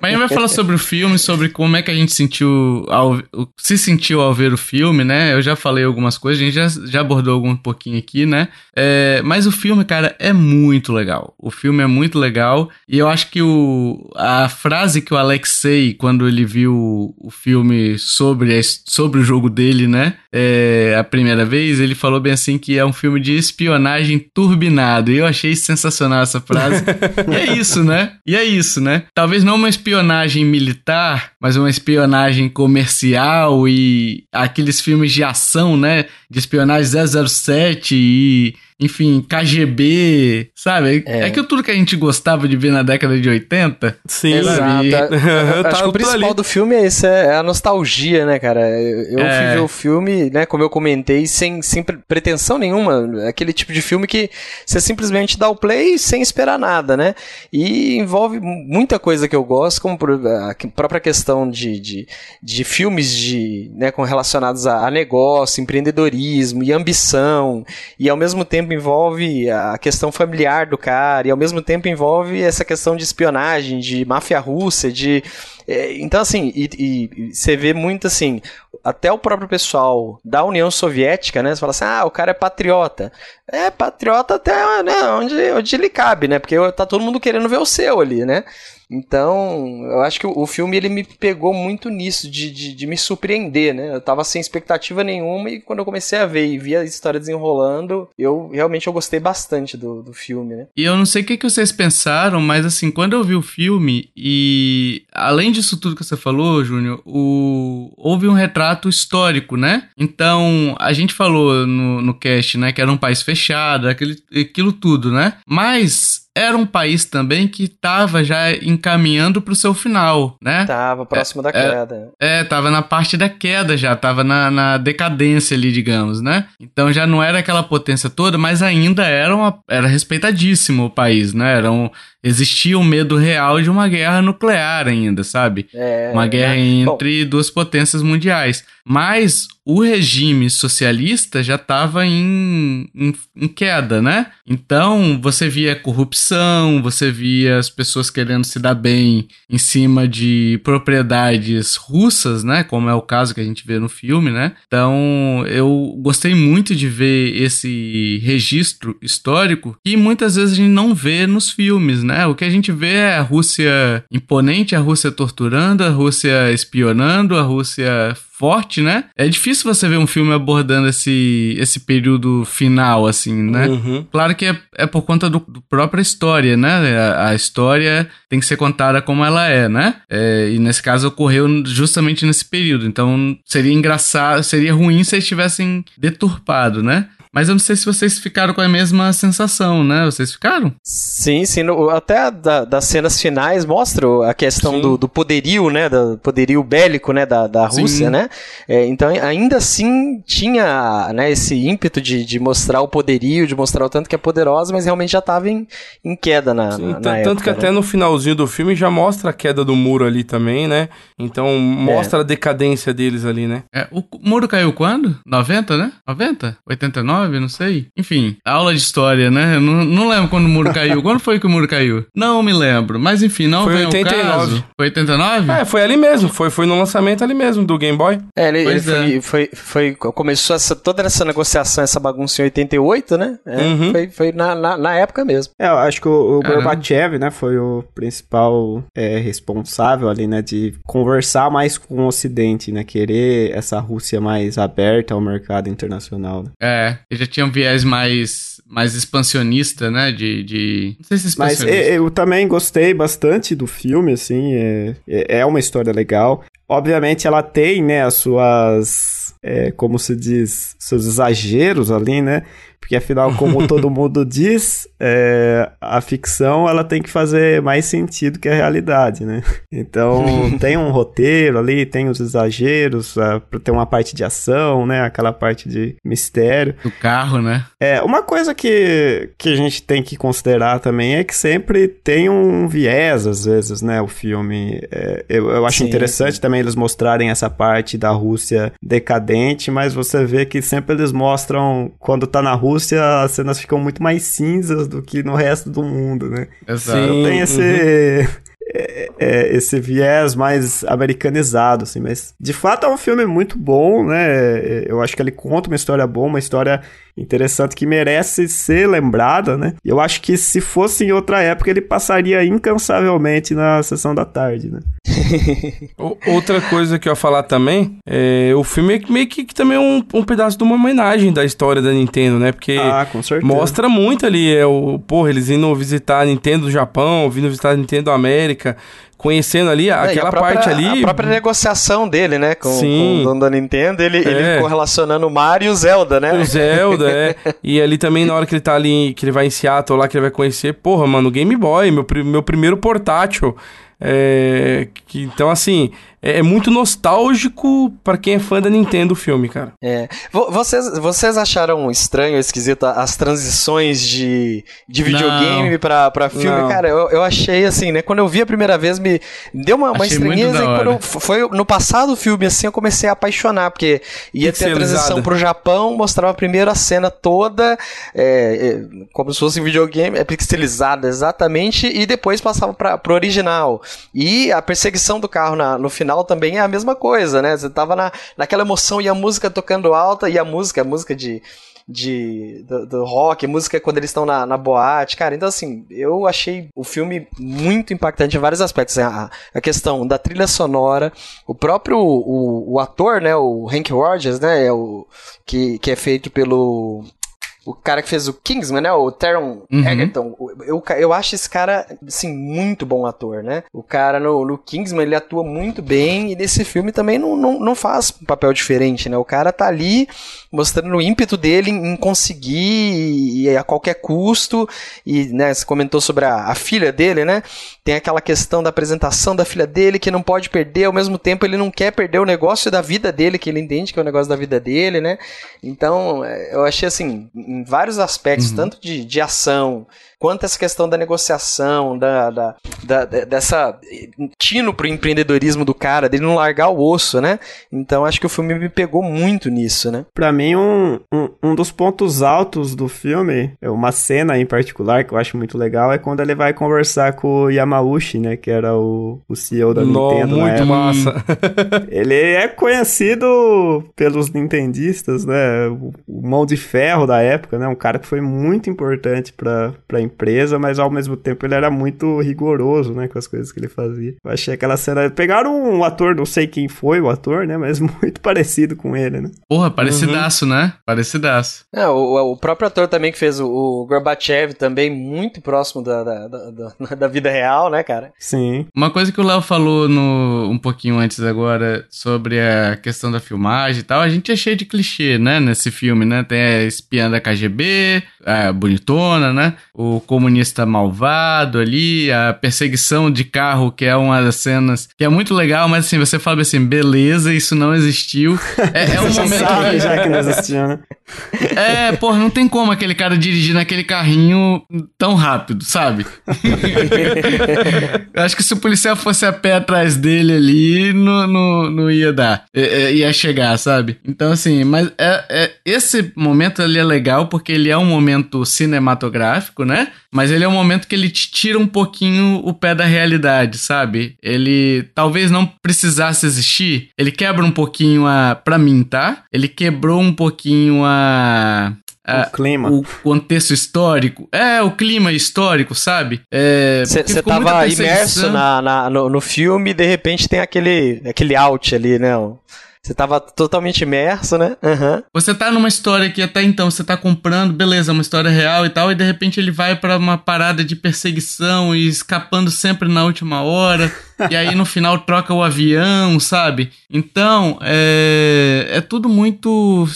Mas a gente vai falar sobre o filme, sobre como é que a gente sentiu, ao, se sentiu ao ver o filme, né? Eu já falei algumas coisas, a gente já, já abordou algum pouquinho aqui, né? É, mas o filme, cara, é muito legal. O filme é muito legal e eu acho que o, a frase que o Alexei, quando ele viu o filme sobre, sobre o jogo dele, né? É, a primeira vez, ele falou bem assim que é um filme de espionagem turbinado. E eu achei sensacional essa frase. e é isso, né? E é isso, né? Talvez não uma espionagem militar, mas uma espionagem comercial e aqueles filmes de ação, né? De espionagem 007 e enfim, KGB, sabe? É. é que tudo que a gente gostava de ver na década de 80. Sim, exato. tá Acho que o principal ali. do filme é isso, é a nostalgia, né, cara? Eu é. fui ver o filme, né, como eu comentei, sem, sem pretensão nenhuma. Aquele tipo de filme que você simplesmente dá o play sem esperar nada, né? E envolve muita coisa que eu gosto, como a própria questão de, de, de filmes de, né, com relacionados a, negócio, empreendedorismo e ambição, e ao mesmo tempo tempo envolve a questão familiar do cara, e ao mesmo tempo envolve essa questão de espionagem, de máfia russa, de. É, então, assim, e, e, você vê muito assim, até o próprio pessoal da União Soviética, né? Você fala assim, ah, o cara é patriota. É patriota até né, onde, onde ele cabe, né? Porque tá todo mundo querendo ver o seu ali, né? Então, eu acho que o, filme ele me pegou muito nisso, de, de, de, me surpreender, né? Eu tava sem expectativa nenhuma e quando eu comecei a ver e vi a história desenrolando, eu realmente eu gostei bastante do, do filme, né? E eu não sei o que, que vocês pensaram, mas assim, quando eu vi o filme e além disso tudo que você falou, Júnior, o... houve um retrato histórico, né? Então, a gente falou no, no cast, né, que era um país fechado, aquele, aquilo tudo, né? Mas era um país também que estava já encaminhando para o seu final, né? Tava próximo é, da queda. É, é, tava na parte da queda já, tava na, na, decadência ali, digamos, né? Então já não era aquela potência toda, mas ainda era, uma, era respeitadíssimo o país, né? Era um, existia um medo real de uma guerra nuclear ainda, sabe? É, uma guerra né? entre Bom, duas potências mundiais. Mas o regime socialista já estava em, em, em, queda, né? Então você via corrupção, você via as pessoas querendo se dar bem em cima de propriedades russas, né? Como é o caso que a gente vê no filme, né? Então eu gostei muito de ver esse registro histórico que muitas vezes a gente não vê nos filmes, né? O que a gente vê é a Rússia imponente, a Rússia torturando, a Rússia espionando, a Rússia forte, né? É difícil você ver um filme abordando esse, esse período final, assim, né? Uhum. Claro que é, é por conta do, do própria história, né? A, a, história tem que ser contada como ela é, né? É, e nesse caso ocorreu justamente nesse período. Então seria engraçado, seria ruim se eles tivessem deturpado, né? Mas eu não sei se vocês ficaram com a mesma sensação, né? Vocês ficaram? Sim, sim. No, até da, das cenas finais mostra a questão do, do, poderio, né? Do poderio bélico, né? Da, da Rússia, sim. né? É, então, ainda assim, tinha né, esse ímpeto de, de mostrar o poderio, de mostrar o tanto que é poderosa, mas realmente já estava em, em queda na, sim, na, na Tanto época, que né? até no finalzinho do filme já mostra a queda do muro ali também, né? Então, mostra é. a decadência deles ali, né? É, o muro caiu quando? 90, né? 90? 89? Não sei. Enfim, aula de história, né? Não, não lembro quando o muro caiu. quando foi que o muro caiu? Não me lembro. Mas enfim, não foi vem 89. caso. Foi 89? É, foi ali mesmo. Foi, foi no lançamento ali mesmo, do Game Boy. É, ele, ele foi, é. foi, foi, Começou essa, toda essa negociação, essa bagunça em 88, né? É, uhum. Foi, foi na, na, na, época mesmo. É, eu acho que o, o Gorbachev, né, foi o principal é, responsável ali, né, de conversar mais com o Ocidente, né? Querer essa Rússia mais aberta ao mercado internacional. Né? É, ele já tinha um viés mais, mais expansionista, né? De, de... Não sei se expansionista. Mas eu também gostei bastante do filme, assim. É, é, é uma história legal. Obviamente ela tem, né, as suas... É, como se diz, seus exageros ali, né? Porque afinal, como todo mundo diz, é, a ficção ela tem que fazer mais sentido que a realidade, né? Então tem um roteiro ali, tem os exageros, para ter uma parte de ação, né? Aquela parte de mistério. Do carro, né? É, uma coisa que, que a gente tem que considerar também é que sempre tem um viés, às vezes, né? O filme. É, eu, eu acho sim, interessante sim. também eles mostrarem essa parte da Rússia decadente, mas você vê que sempre eles mostram quando tá na Rússia Rússia as cenas ficam muito mais cinzas do que no resto do mundo, né? Exato. Então tem esse. Uhum. É, é, esse viés mais americanizado, assim, mas de fato é um filme muito bom, né? Eu acho que ele conta uma história boa, uma história interessante que merece ser lembrada, né? Eu acho que se fosse em outra época ele passaria incansavelmente na sessão da tarde, né? outra coisa que eu ia falar também, é, o filme é meio que, que também é um, um, pedaço de uma homenagem da história da Nintendo, né? Porque ah, mostra muito ali, é, o, porra, eles indo visitar a Nintendo do Japão, vindo visitar a Nintendo América, conhecendo ali é, aquela própria, parte ali. A própria negociação dele, né? Com, Sim. com o dono da Nintendo, ele, é. ele correlacionando o Mario e o Zelda, né? O Zelda, é. E ali também, na hora que ele tá ali, que ele vai em Seattle lá, que ele vai conhecer, porra, mano, Game Boy, meu, meu primeiro portátil. É, que, então, assim, é, é muito nostálgico para quem é fã da Nintendo o filme, cara. É. Vocês, vocês acharam estranho, esquisito as transições de, de videogame pra, pra filme? Não. Cara, eu, eu achei assim, né? Quando eu vi a primeira vez, me deu uma, uma estranheza. E quando foi no passado o filme, assim, eu comecei a apaixonar, porque ia ter a transição pro Japão, mostrava primeiro a cena toda, é, é, como se fosse videogame, é pixelizada exatamente, e depois passava pra, pro original. E a perseguição do carro na, no final final também é a mesma coisa, né? Você tava na, naquela emoção e a música tocando alta, e a música, a música de, de do, do, rock, música quando eles estão na, na boate, cara. Então, assim, eu achei o filme muito impactante em vários aspectos. A, a questão da trilha sonora, o próprio o, o ator, né, o Hank Rogers, né, é o, que, que é feito pelo o cara que fez o Kingsman, né? O Taron uhum. Egerton. Eu, eu acho esse cara, assim, muito bom ator, né? O cara no, no Kingsman, ele atua muito bem e nesse filme também não, não, não faz um papel diferente, né? O cara tá ali mostrando o ímpeto dele em conseguir e a qualquer custo. E, né, você comentou sobre a, a filha dele, né? Tem aquela questão da apresentação da filha dele que não pode perder, ao mesmo tempo ele não quer perder o negócio da vida dele, que ele entende que é o negócio da vida dele, né? Então, é, eu achei assim, em vários aspectos, uhum. tanto de, de ação, quanto essa questão da negociação, da, da, da, dessa tino pro empreendedorismo do cara, dele não largar o osso, né? Então acho que o filme me pegou muito nisso, né? Pra mim, um, um, um dos pontos altos do filme, é uma cena em particular que eu acho muito legal, é quando ele vai conversar com o Yamauchi, né? Que era o, o CEO da no, Nintendo. Muito massa. ele é conhecido pelos nintendistas, né? O, o mão de ferro da época, né? Um cara que foi muito importante pra, pra empresa mas ao mesmo tempo ele era muito rigoroso, né, com as coisas que ele fazia. Eu achei aquela cena. Pegaram um ator, não sei quem foi o ator, né, mas muito parecido com ele, né? Porra, parecidaço, uhum. né? Parecidaço. É, o, o próprio ator também que fez o, o Gorbachev, também muito próximo da, da, da, da, vida real, né, cara? Sim. Uma coisa que o Léo falou no, um pouquinho antes agora sobre a questão da filmagem e tal, a gente é cheio de clichê, né, nesse filme, né? Tem a espiã da KGB, a bonitona, né? O comunista malvado ali, a perseguição de carro, que é uma das cenas que é muito legal, mas assim, você fala assim, beleza, isso não existiu. É, é um momento. Sabe, já que não existiu, né? É, porra, não tem como aquele cara dirigir naquele carrinho tão rápido, sabe? Acho que se o policial fosse a pé atrás dele ali, não, não, não ia dar. Ia chegar, sabe? Então, assim, mas é, é, esse momento ali é legal porque ele é um momento cinematográfico, né? Mas ele é um momento que ele te tira um pouquinho o pé da realidade, sabe? Ele talvez não precisasse existir. Ele quebra um pouquinho a. Pra mim, tá? Ele quebrou um pouquinho a. o clima. O contexto histórico. É, o clima histórico, sabe? Você é, tava imerso na, na, no, no filme e de repente tem aquele, aquele out ali, né? Você tava totalmente imerso, né? Uhum. Você tá numa história que até então você tá comprando, beleza, uma história real e tal, e de repente ele vai para uma parada de perseguição e escapando sempre na última hora. e aí no final troca o avião, sabe? Então, é, é tudo muito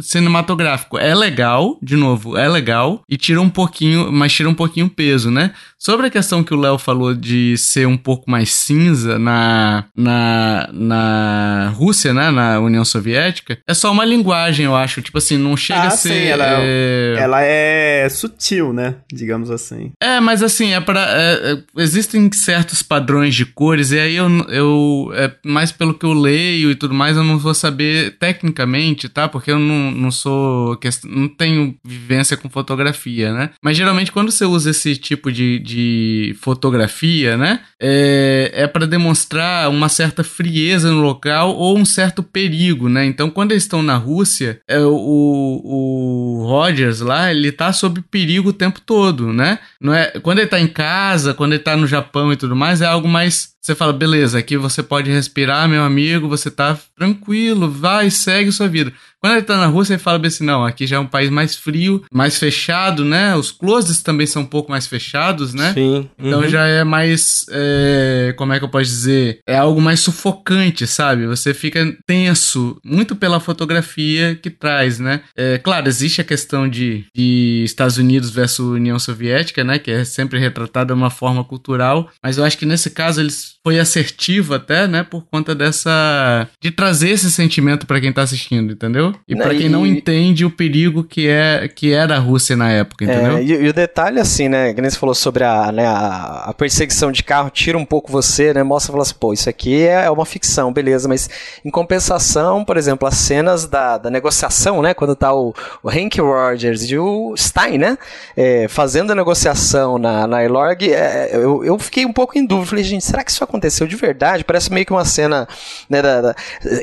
cinematográfico. É legal, de novo, é legal, e tira um pouquinho, mas tira um pouquinho peso, né? Sobre a questão que o Léo falou de ser um pouco mais cinza na, na, na Rússia, né? Na União Soviética, é só uma linguagem, eu acho. Tipo assim, não chega ah, a ser. Sim, ela, é... ela é sutil, né? Digamos assim. É, mas assim, é para é, é, existem certos padrões de cores, e aí eu, eu é, mais pelo que eu leio e tudo mais, eu não vou saber tecnicamente, tá? Porque eu não, não sou. não tenho vivência com fotografia, né? Mas geralmente quando você usa esse tipo de, de fotografia, né? É, é para demonstrar uma certa frieza no local ou um certo perigo, né? Então, quando eles estão na Rússia, é, o, o Rogers lá, ele tá sob perigo o tempo todo, né? Não é, quando ele tá em casa, quando ele tá no Japão e tudo mais, é algo mais Thanks. Você fala, beleza, aqui você pode respirar, meu amigo, você tá tranquilo, vai, segue sua vida. Quando ele tá na Rússia, ele fala bem assim: não, aqui já é um país mais frio, mais fechado, né? Os closes também são um pouco mais fechados, né? Sim. Então uhum. já é mais. É, como é que eu posso dizer? É algo mais sufocante, sabe? Você fica tenso, muito pela fotografia que traz, né? É, claro, existe a questão de, de Estados Unidos versus União Soviética, né? Que é sempre retratada de uma forma cultural, mas eu acho que nesse caso eles foi assertivo até, né? Por conta dessa. de trazer esse sentimento para quem tá assistindo, entendeu? E para quem não entende o perigo que é que era a Rússia na época, entendeu? É, e, e, o detalhe, assim, né? Que nem você falou sobre a, né, a, a, perseguição de carro, tira um pouco você, né? Mostra fala assim, pô, isso aqui é, é uma ficção, beleza, mas em compensação, por exemplo, as cenas da, da negociação, né? Quando tá o, o Hank Rogers e o Stein, né? É, fazendo a negociação na, na Elorg, é, eu, eu fiquei um pouco em dúvida. Falei, gente, será que isso aconteceu de verdade, parece meio que uma cena, né, da, da,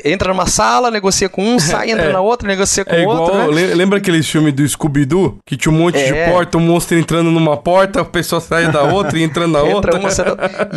entra numa sala, negocia com um, sai, entra é, na outra, negocia com é outro, igual, né? Lembra aquele filme do Scooby-Doo? Que tinha um monte é. de porta, um monstro entrando numa porta, a pessoa sai da outra e entrando na outra. Uma,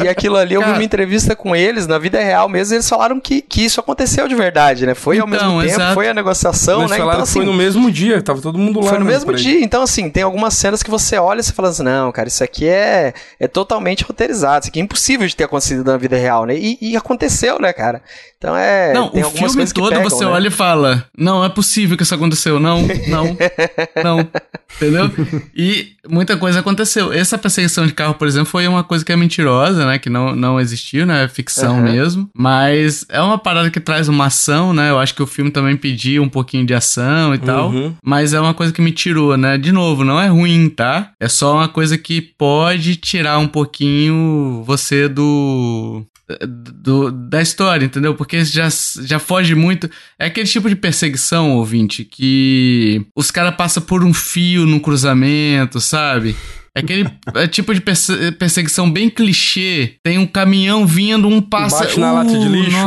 e aquilo ali, eu Cara, vi uma entrevista com eles, na vida real mesmo, eles falaram que, que isso aconteceu de verdade, né? Foi então, ao mesmo então, tempo, exato. foi a negociação, Eles né? Falaram então, assim, foi no mesmo dia, tava todo mundo lá. Foi no mesmo dia, então assim, tem algumas cenas que você olha e você fala assim, não, cara, isso aqui é, é totalmente roteirizado, isso aqui é impossível de ter acontecido na vida real, né? E, e aconteceu, né, cara? Então é. Não, o filme todo pegam, você né? olha e fala: Não, é possível que isso aconteceu. Não, não, não. Entendeu? E muita coisa aconteceu. Essa perseguição de carro, por exemplo, foi uma coisa que é mentirosa, né? Que não, não existiu, né? É ficção uhum. mesmo. Mas é uma parada que traz uma ação, né? Eu acho que o filme também pediu um pouquinho de ação e tal. Uhum. Mas é uma coisa que me tirou, né? De novo, não é ruim, tá? É só uma coisa que pode tirar um pouquinho você do do, da história, entendeu? Porque já, já foge muito. É aquele tipo de perseguição, ouvinte, que os caras passam por um fio no cruzamento, sabe? É aquele é tipo de perse perseguição bem clichê. Tem um caminhão vindo, um passa. Bate na uh, lata de uh, lixo.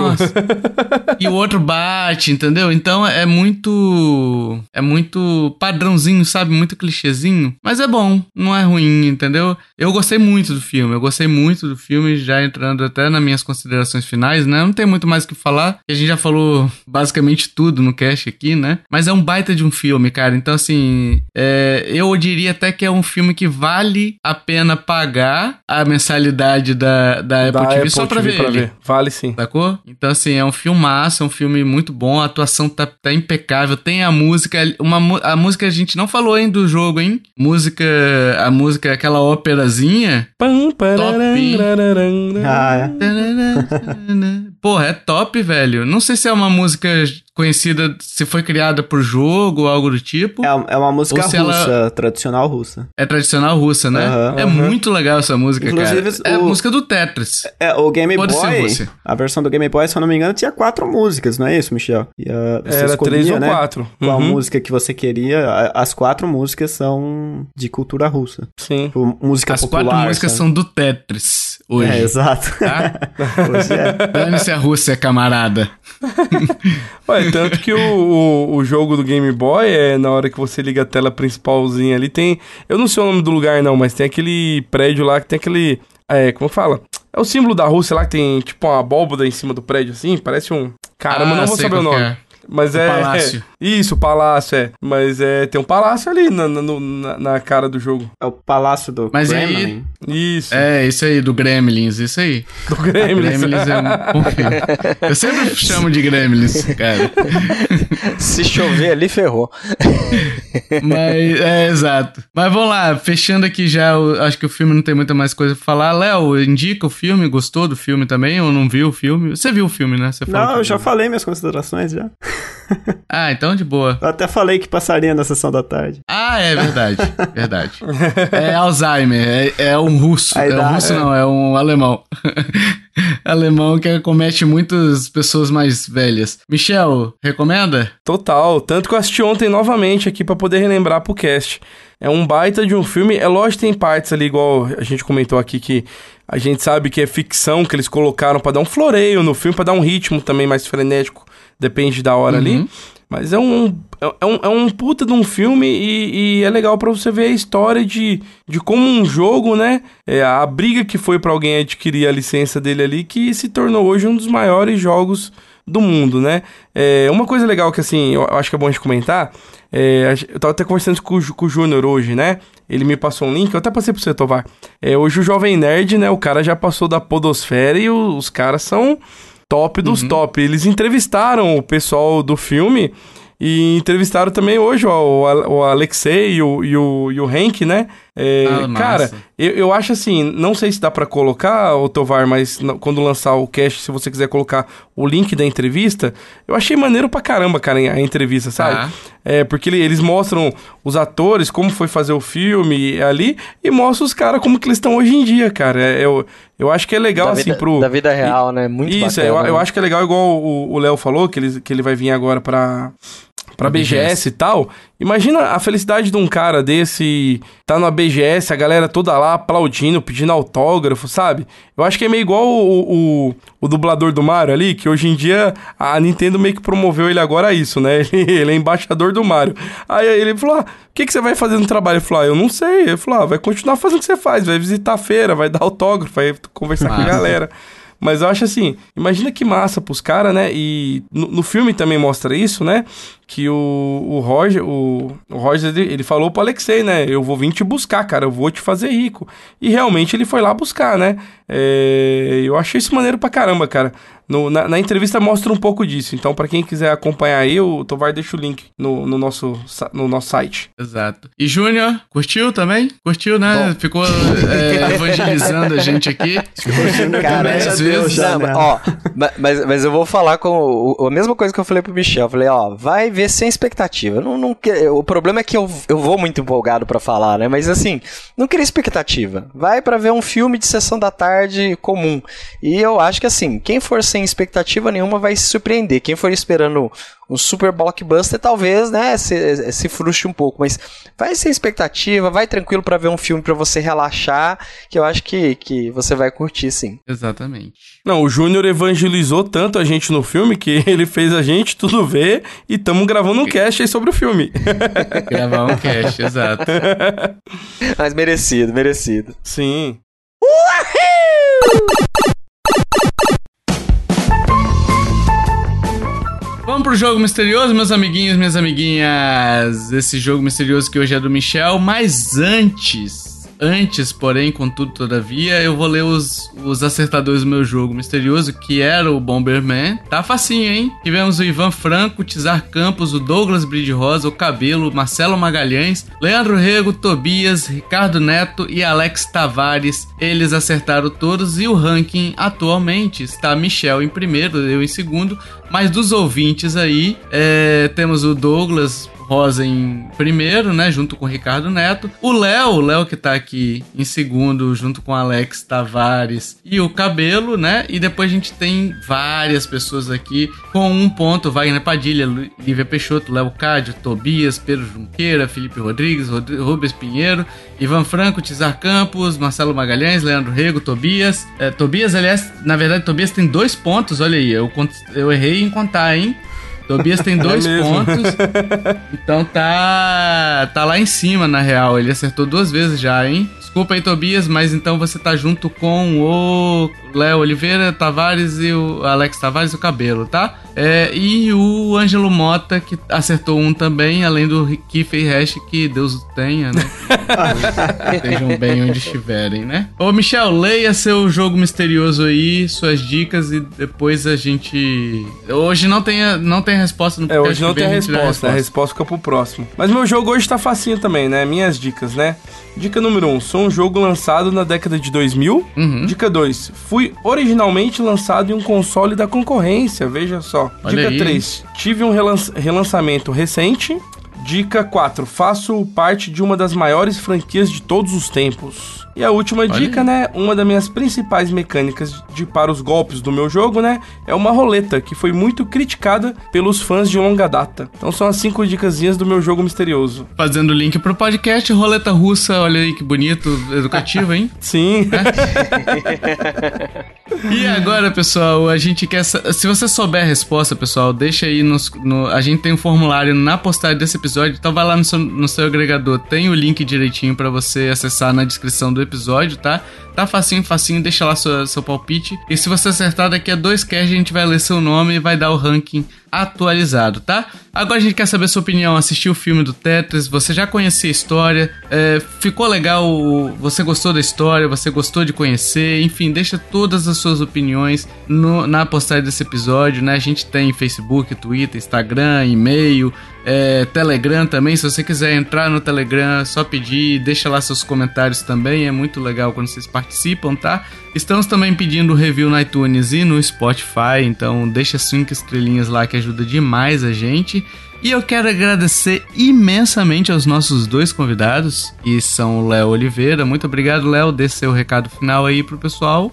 e o outro bate, entendeu? Então é muito. É muito padrãozinho, sabe? Muito clichêzinho. Mas é bom, não é ruim, entendeu? Eu gostei muito do filme. Eu gostei muito do filme, já entrando até nas minhas considerações finais, né? Não tem muito mais o que falar. A gente já falou basicamente tudo no cast aqui, né? Mas é um baita de um filme, cara. Então, assim. É... eu diria até que é um filme que vai vale a pena pagar a mensalidade da, da Apple da TV Apple só pra, TV ver, pra ver Vale sim. Sacou? Então, assim, é um filmaço, é um filme muito bom, a atuação tá, tá impecável, tem a música, uma, a música a gente não falou ainda do jogo, hein? Música, a música, aquela óperazinha. Pam, top, ah, é. Porra, é top, velho. Não sei se é uma música conhecida, se foi criada por jogo ou algo do tipo. É, é uma música russa, ela... tradicional russa. É tradicional russa, né? Uhum, é uhum. muito legal essa música, Inclusive, cara. É a música do Tetris. É, o Game Pode Boy, a versão do Game Boy, se eu não me engano, tinha quatro músicas, não é isso, Michel? E, uh, você Era escolhia, três ou né, quatro. Qual uhum. música que você queria. As quatro músicas são de cultura russa. Sim. Tipo, música As popular. As quatro músicas sabe? são do Tetris hoje. É, exato. Tá? hoje é. Dane-se a Rússia, camarada. Ué, tanto que o, o, o, jogo do Game Boy é na hora que você liga a tela principalzinha ali, tem. Eu não sei o nome do lugar, não, mas tem aquele prédio lá que tem aquele. É, como fala? É o símbolo da Rússia lá que tem tipo uma abóboda em cima do prédio, assim. Parece um. Caramba, ah, não vou saber o nome. É. Mas o é. Palácio. É, isso, o palácio, é. Mas é. Tem um palácio ali na, na, na cara do jogo. É o palácio do Mas Gremlin. Aí, isso. É, isso aí, do Gremlins, isso aí. Do Gremlins. Gremlins é um Eu sempre chamo de Gremlins, cara. Se chover ali, ferrou. Mas, é, exato. Mas vamos lá, fechando aqui já, acho que o filme não tem muita mais coisa pra falar. Léo, indica o filme, gostou do filme também ou não viu o filme? Você viu o filme, né? Você não, eu já falei minhas considerações já. ah, então de boa. Eu até falei que passaria na sessão da tarde. Ah, é verdade. verdade. É Alzheimer, é, é um russo. é um russo, é. não, é um alemão. alemão que comete muitas pessoas mais velhas. Michel, recomenda? Total. Tanto que eu assisti ontem novamente aqui para poder relembrar pro cast. É um baita de um filme. É lógico que tem partes ali, igual a gente comentou aqui, que a gente sabe que é ficção, que eles colocaram para dar um floreio no filme, para dar um ritmo também mais frenético depende da hora uhum. ali. Mas é um, é, um, é um puta de um filme e, e é legal para você ver a história de, de como um jogo, né? É, a briga que foi para alguém adquirir a licença dele ali, que se tornou hoje um dos maiores jogos do mundo, né? É, uma coisa legal que, assim, eu acho que é bom a gente comentar, é, eu tava até conversando com, com o Júnior hoje, né? Ele me passou um link, eu até passei pro você, Tovar. É, hoje o Jovem Nerd, né? O cara já passou da podosfera e os caras são top dos uhum. top. Eles entrevistaram o pessoal do filme e entrevistaram também hoje ó, o, Alexei e o, e o, e o Hank, né? É, ah, cara, eu, eu acho assim, não sei se dá para colocar, o Tovar, mas quando lançar o cast, se você quiser colocar o link da entrevista, eu achei maneiro pra caramba, cara, a entrevista, sabe? Ah. É, porque eles mostram os atores, como foi fazer o filme ali, e mostram os caras como que eles estão hoje em dia, cara. É, eu, eu acho que é legal, da assim, vida, pro... Da vida real, né? Muito Isso, bacana, é, eu, né? eu acho que é legal, igual o Léo falou, que ele, que ele vai vir agora pra pra BGS, BGS e tal. Imagina a felicidade de um cara desse tá na BGS, a galera toda lá aplaudindo, pedindo autógrafo, sabe? Eu acho que é meio igual o, o, o dublador do Mario ali, que hoje em dia a Nintendo meio que promoveu ele agora a isso, né? Ele, ele é embaixador do Mario. Aí ele falou: ah, o que, que você vai fazer no trabalho? Ele falou: ah, eu não sei. Ele falou: ah, vai continuar fazendo o que você faz, vai visitar a feira, vai dar autógrafo, vai conversar com a galera. Mas eu acho assim, imagina que massa pros caras, né? E no, no, filme também mostra isso, né? Que o, o Roger, o, o Roger, ele, ele falou pro Alexei, né? Eu vou vir te buscar, cara, eu vou te fazer rico. E realmente ele foi lá buscar, né? É, eu achei isso maneiro pra caramba, cara. No, na, na, entrevista mostra um pouco disso. Então, para quem quiser acompanhar aí, o Tovar deixa o link no, no, nosso, no nosso site. Exato. E Júnior, curtiu também? Curtiu, né? Bom. Ficou é, evangelizando a gente aqui. Cara, às vezes. Não, né? ó, mas, mas eu vou falar com a mesma coisa que eu falei pro Michel. Eu falei, ó, vai ver sem expectativa. Não, não, o problema é que eu, eu vou muito empolgado para falar, né? Mas assim, não queria expectativa. Vai para ver um filme de sessão da tarde comum. E eu acho que assim, quem for sem sem expectativa nenhuma vai se surpreender. Quem for esperando um super blockbuster, talvez, né, se, se frustre um pouco, mas vai sem expectativa, vai tranquilo para ver um filme para você relaxar, que eu acho que, que você vai curtir, sim. Exatamente. Não, o Júnior evangelizou tanto a gente no filme que ele fez a gente tudo ver e estamos gravando um cast aí sobre o filme. Gravar um cast, exato. Mas merecido, merecido. Sim. Uhul! Vamos pro jogo misterioso, meus amiguinhos, minhas amiguinhas. Esse jogo misterioso que hoje é do Michel, mas antes Antes, porém, contudo, todavia, eu vou ler os, os acertadores do meu jogo misterioso, que era o Bomberman. Tá facinho, hein? Tivemos o Ivan Franco, o Tizar Campos, o Douglas Bride Rosa, o Cabelo, Marcelo Magalhães, Leandro Rego, Tobias, Ricardo Neto e Alex Tavares. Eles acertaram todos e o ranking atualmente está Michel em primeiro, eu em segundo. Mas dos ouvintes aí, é, temos o Douglas Rosa em primeiro, né? Junto com o Ricardo Neto. O Léo, o Léo que tá aqui em segundo, junto com Alex Tavares e o Cabelo, né? E depois a gente tem várias pessoas aqui com um ponto: Wagner Padilha, Lívia Peixoto, Léo Cádio, Tobias, Pedro Junqueira, Felipe Rodrigues, Rubens Pinheiro, Ivan Franco, Tizar Campos, Marcelo Magalhães, Leandro Rego, Tobias. É, Tobias, aliás, na verdade, Tobias tem dois pontos, olha aí, eu, eu errei em contar, hein? Tobias tem é dois é pontos. Então tá tá lá em cima, na real. Ele acertou duas vezes já, hein? Desculpa aí, Tobias, mas então você tá junto com o Léo Oliveira Tavares e o Alex Tavares o Cabelo, tá? É, e o Ângelo Mota, que acertou um também, além do Kiefer Hash, que Deus o tenha, né? Estejam bem onde estiverem, né? Ô, Michel, leia seu jogo misterioso aí, suas dicas e depois a gente. Hoje não tem, não tem resposta no É, hoje não tem a resposta, a resposta, a resposta fica pro próximo. Mas meu jogo hoje tá facinho também, né? Minhas dicas, né? Dica número 1, um, sou um jogo lançado na década de 2000. Uhum. Dica 2, fui originalmente lançado em um console da concorrência, veja só. Olha Dica 3, tive um relançamento recente. Dica 4, faço parte de uma das maiores franquias de todos os tempos. E a última Olha dica, aí. né? Uma das minhas principais mecânicas de para os golpes do meu jogo, né? É uma roleta que foi muito criticada pelos fãs de longa data. Então são as cinco dicasinhas do meu jogo misterioso. Fazendo link pro podcast, roleta russa, olha aí que bonito, educativo, hein? Sim. e agora, pessoal, a gente quer. Se você souber a resposta, pessoal, deixa aí nos, no. A gente tem um formulário na postagem desse episódio, então vai lá no seu, no seu agregador, tem o link direitinho para você acessar na descrição do episódio, tá? Tá facinho, facinho, deixa lá seu, seu palpite. E se você acertar daqui a dois casts, a gente vai ler seu nome e vai dar o ranking atualizado, tá? Agora a gente quer saber sua opinião. Assistiu o filme do Tetris? Você já conhecia a história? É, ficou legal? Você gostou da história? Você gostou de conhecer? Enfim, deixa todas as suas opiniões no, na postagem desse episódio, né? A gente tem Facebook, Twitter, Instagram, e-mail, é, Telegram também. Se você quiser entrar no Telegram, é só pedir, deixa lá seus comentários também. É muito legal quando vocês participam, tá? Estamos também pedindo review no iTunes e no Spotify, então deixa cinco estrelinhas lá que ajuda demais a gente. E eu quero agradecer imensamente aos nossos dois convidados, que são o Léo Oliveira. Muito obrigado, Léo. Dê seu recado final aí pro pessoal.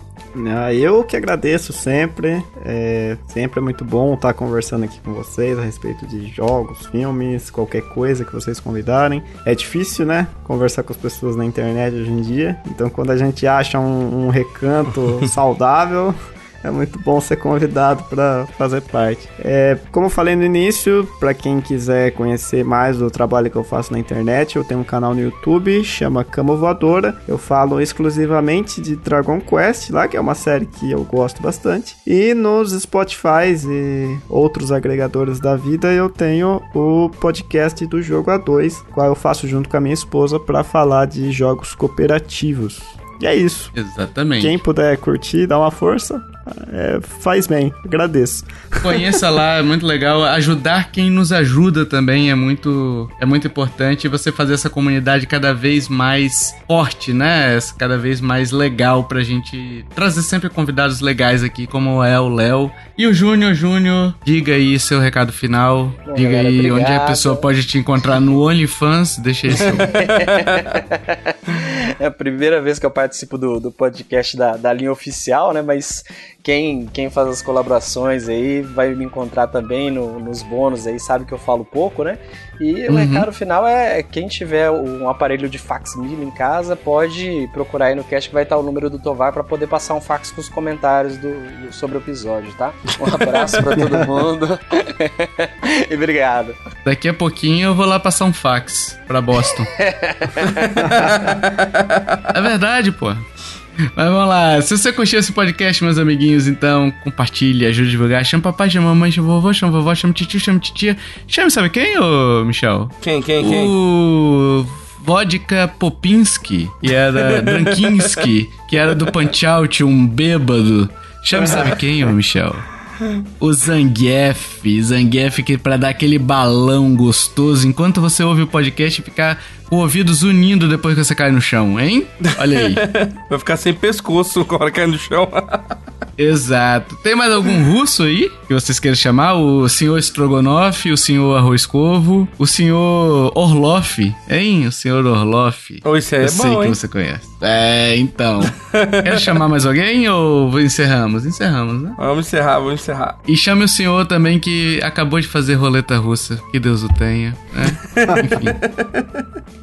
Ah, eu que agradeço sempre. É, sempre é muito bom estar conversando aqui com vocês a respeito de jogos, filmes, qualquer coisa que vocês convidarem. É difícil, né? Conversar com as pessoas na internet hoje em dia. Então, quando a gente acha um, um recanto saudável, é muito bom ser convidado para fazer parte. É, como eu falei no início, para quem quiser conhecer mais do trabalho que eu faço na internet, eu tenho um canal no YouTube, chama Cama Voadora. Eu falo exclusivamente de Dragon Quest, lá que é uma série que eu gosto bastante. E nos Spotify e outros agregadores da vida, eu tenho o podcast do Jogo A2, qual eu faço junto com a minha esposa para falar de jogos cooperativos. E é isso. Exatamente. Quem puder curtir, dá uma força, é, faz bem, agradeço. Conheça lá, é muito legal. Ajudar quem nos ajuda também é muito, é muito importante. Você fazer essa comunidade cada vez mais forte, né? Cada vez mais legal pra gente trazer sempre convidados legais aqui, como é o Léo. E o Júnior, Júnior, diga aí seu recado final. Bom, diga galera, aí obrigado. onde a pessoa pode te encontrar no OnlyFans. Deixa isso. é a primeira vez que eu participo do, do podcast da, da linha oficial, né? Mas quem, quem faz as colaborações aí vai me encontrar também no, nos bônus aí, sabe que eu falo pouco, né? E uhum. o recado final é quem tiver um aparelho de fax-mil em casa, pode procurar aí no cast que vai estar o número do Tovar para poder passar um fax com os comentários do, do sobre o episódio, tá? Um abraço para todo mundo. e obrigado. Daqui a pouquinho eu vou lá passar um fax para Boston. é verdade, pô. Mas vamos lá. Se você curtiu esse podcast, meus amiguinhos, então compartilhe, ajude a divulgar. Chama papai, chama mamãe, chama vovô, chama vovó, chama tio, chama titia. Chama, sabe quem, ô Michel? Quem, quem, quem? O Vodka Popinski, que era Drankinski, que era do Punch Out, um bêbado. Chama, sabe quem, ô Michel? O Zangief, Zangief que para dar aquele balão gostoso enquanto você ouve o podcast ficar com ouvidos unindo depois que você cai no chão, hein? Olha aí. Vai ficar sem pescoço quando cair no chão. Exato. Tem mais algum russo aí que vocês queiram chamar? O senhor Strogonoff, o senhor Arroz Corvo, o senhor Orloff, hein? O senhor Orloff. Oh, isso é Eu bom, sei que hein? você conhece. É, então. Quer chamar mais alguém ou encerramos? Encerramos, né? Vamos encerrar, vamos encerrar. E chame o senhor também que acabou de fazer roleta russa. Que Deus o tenha. Né? Enfim.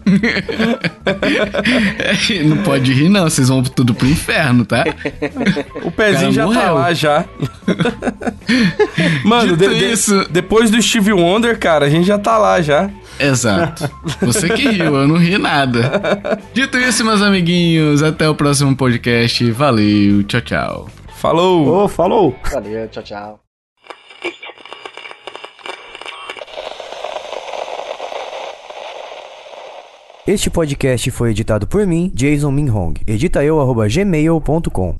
não pode rir, não. Vocês vão tudo pro inferno, tá? O pezinho já tá lá já. Mano, de, de, isso... depois do Steve Wonder, cara, a gente já tá lá já. Exato. Você que riu, eu não ri nada. Dito isso, meus amiguinhos, até o próximo podcast. Valeu, tchau, tchau. Falou! Oh, falou! Valeu, tchau, tchau. Este podcast foi editado por mim, Jason Minhong. Edita eu, gmail.com.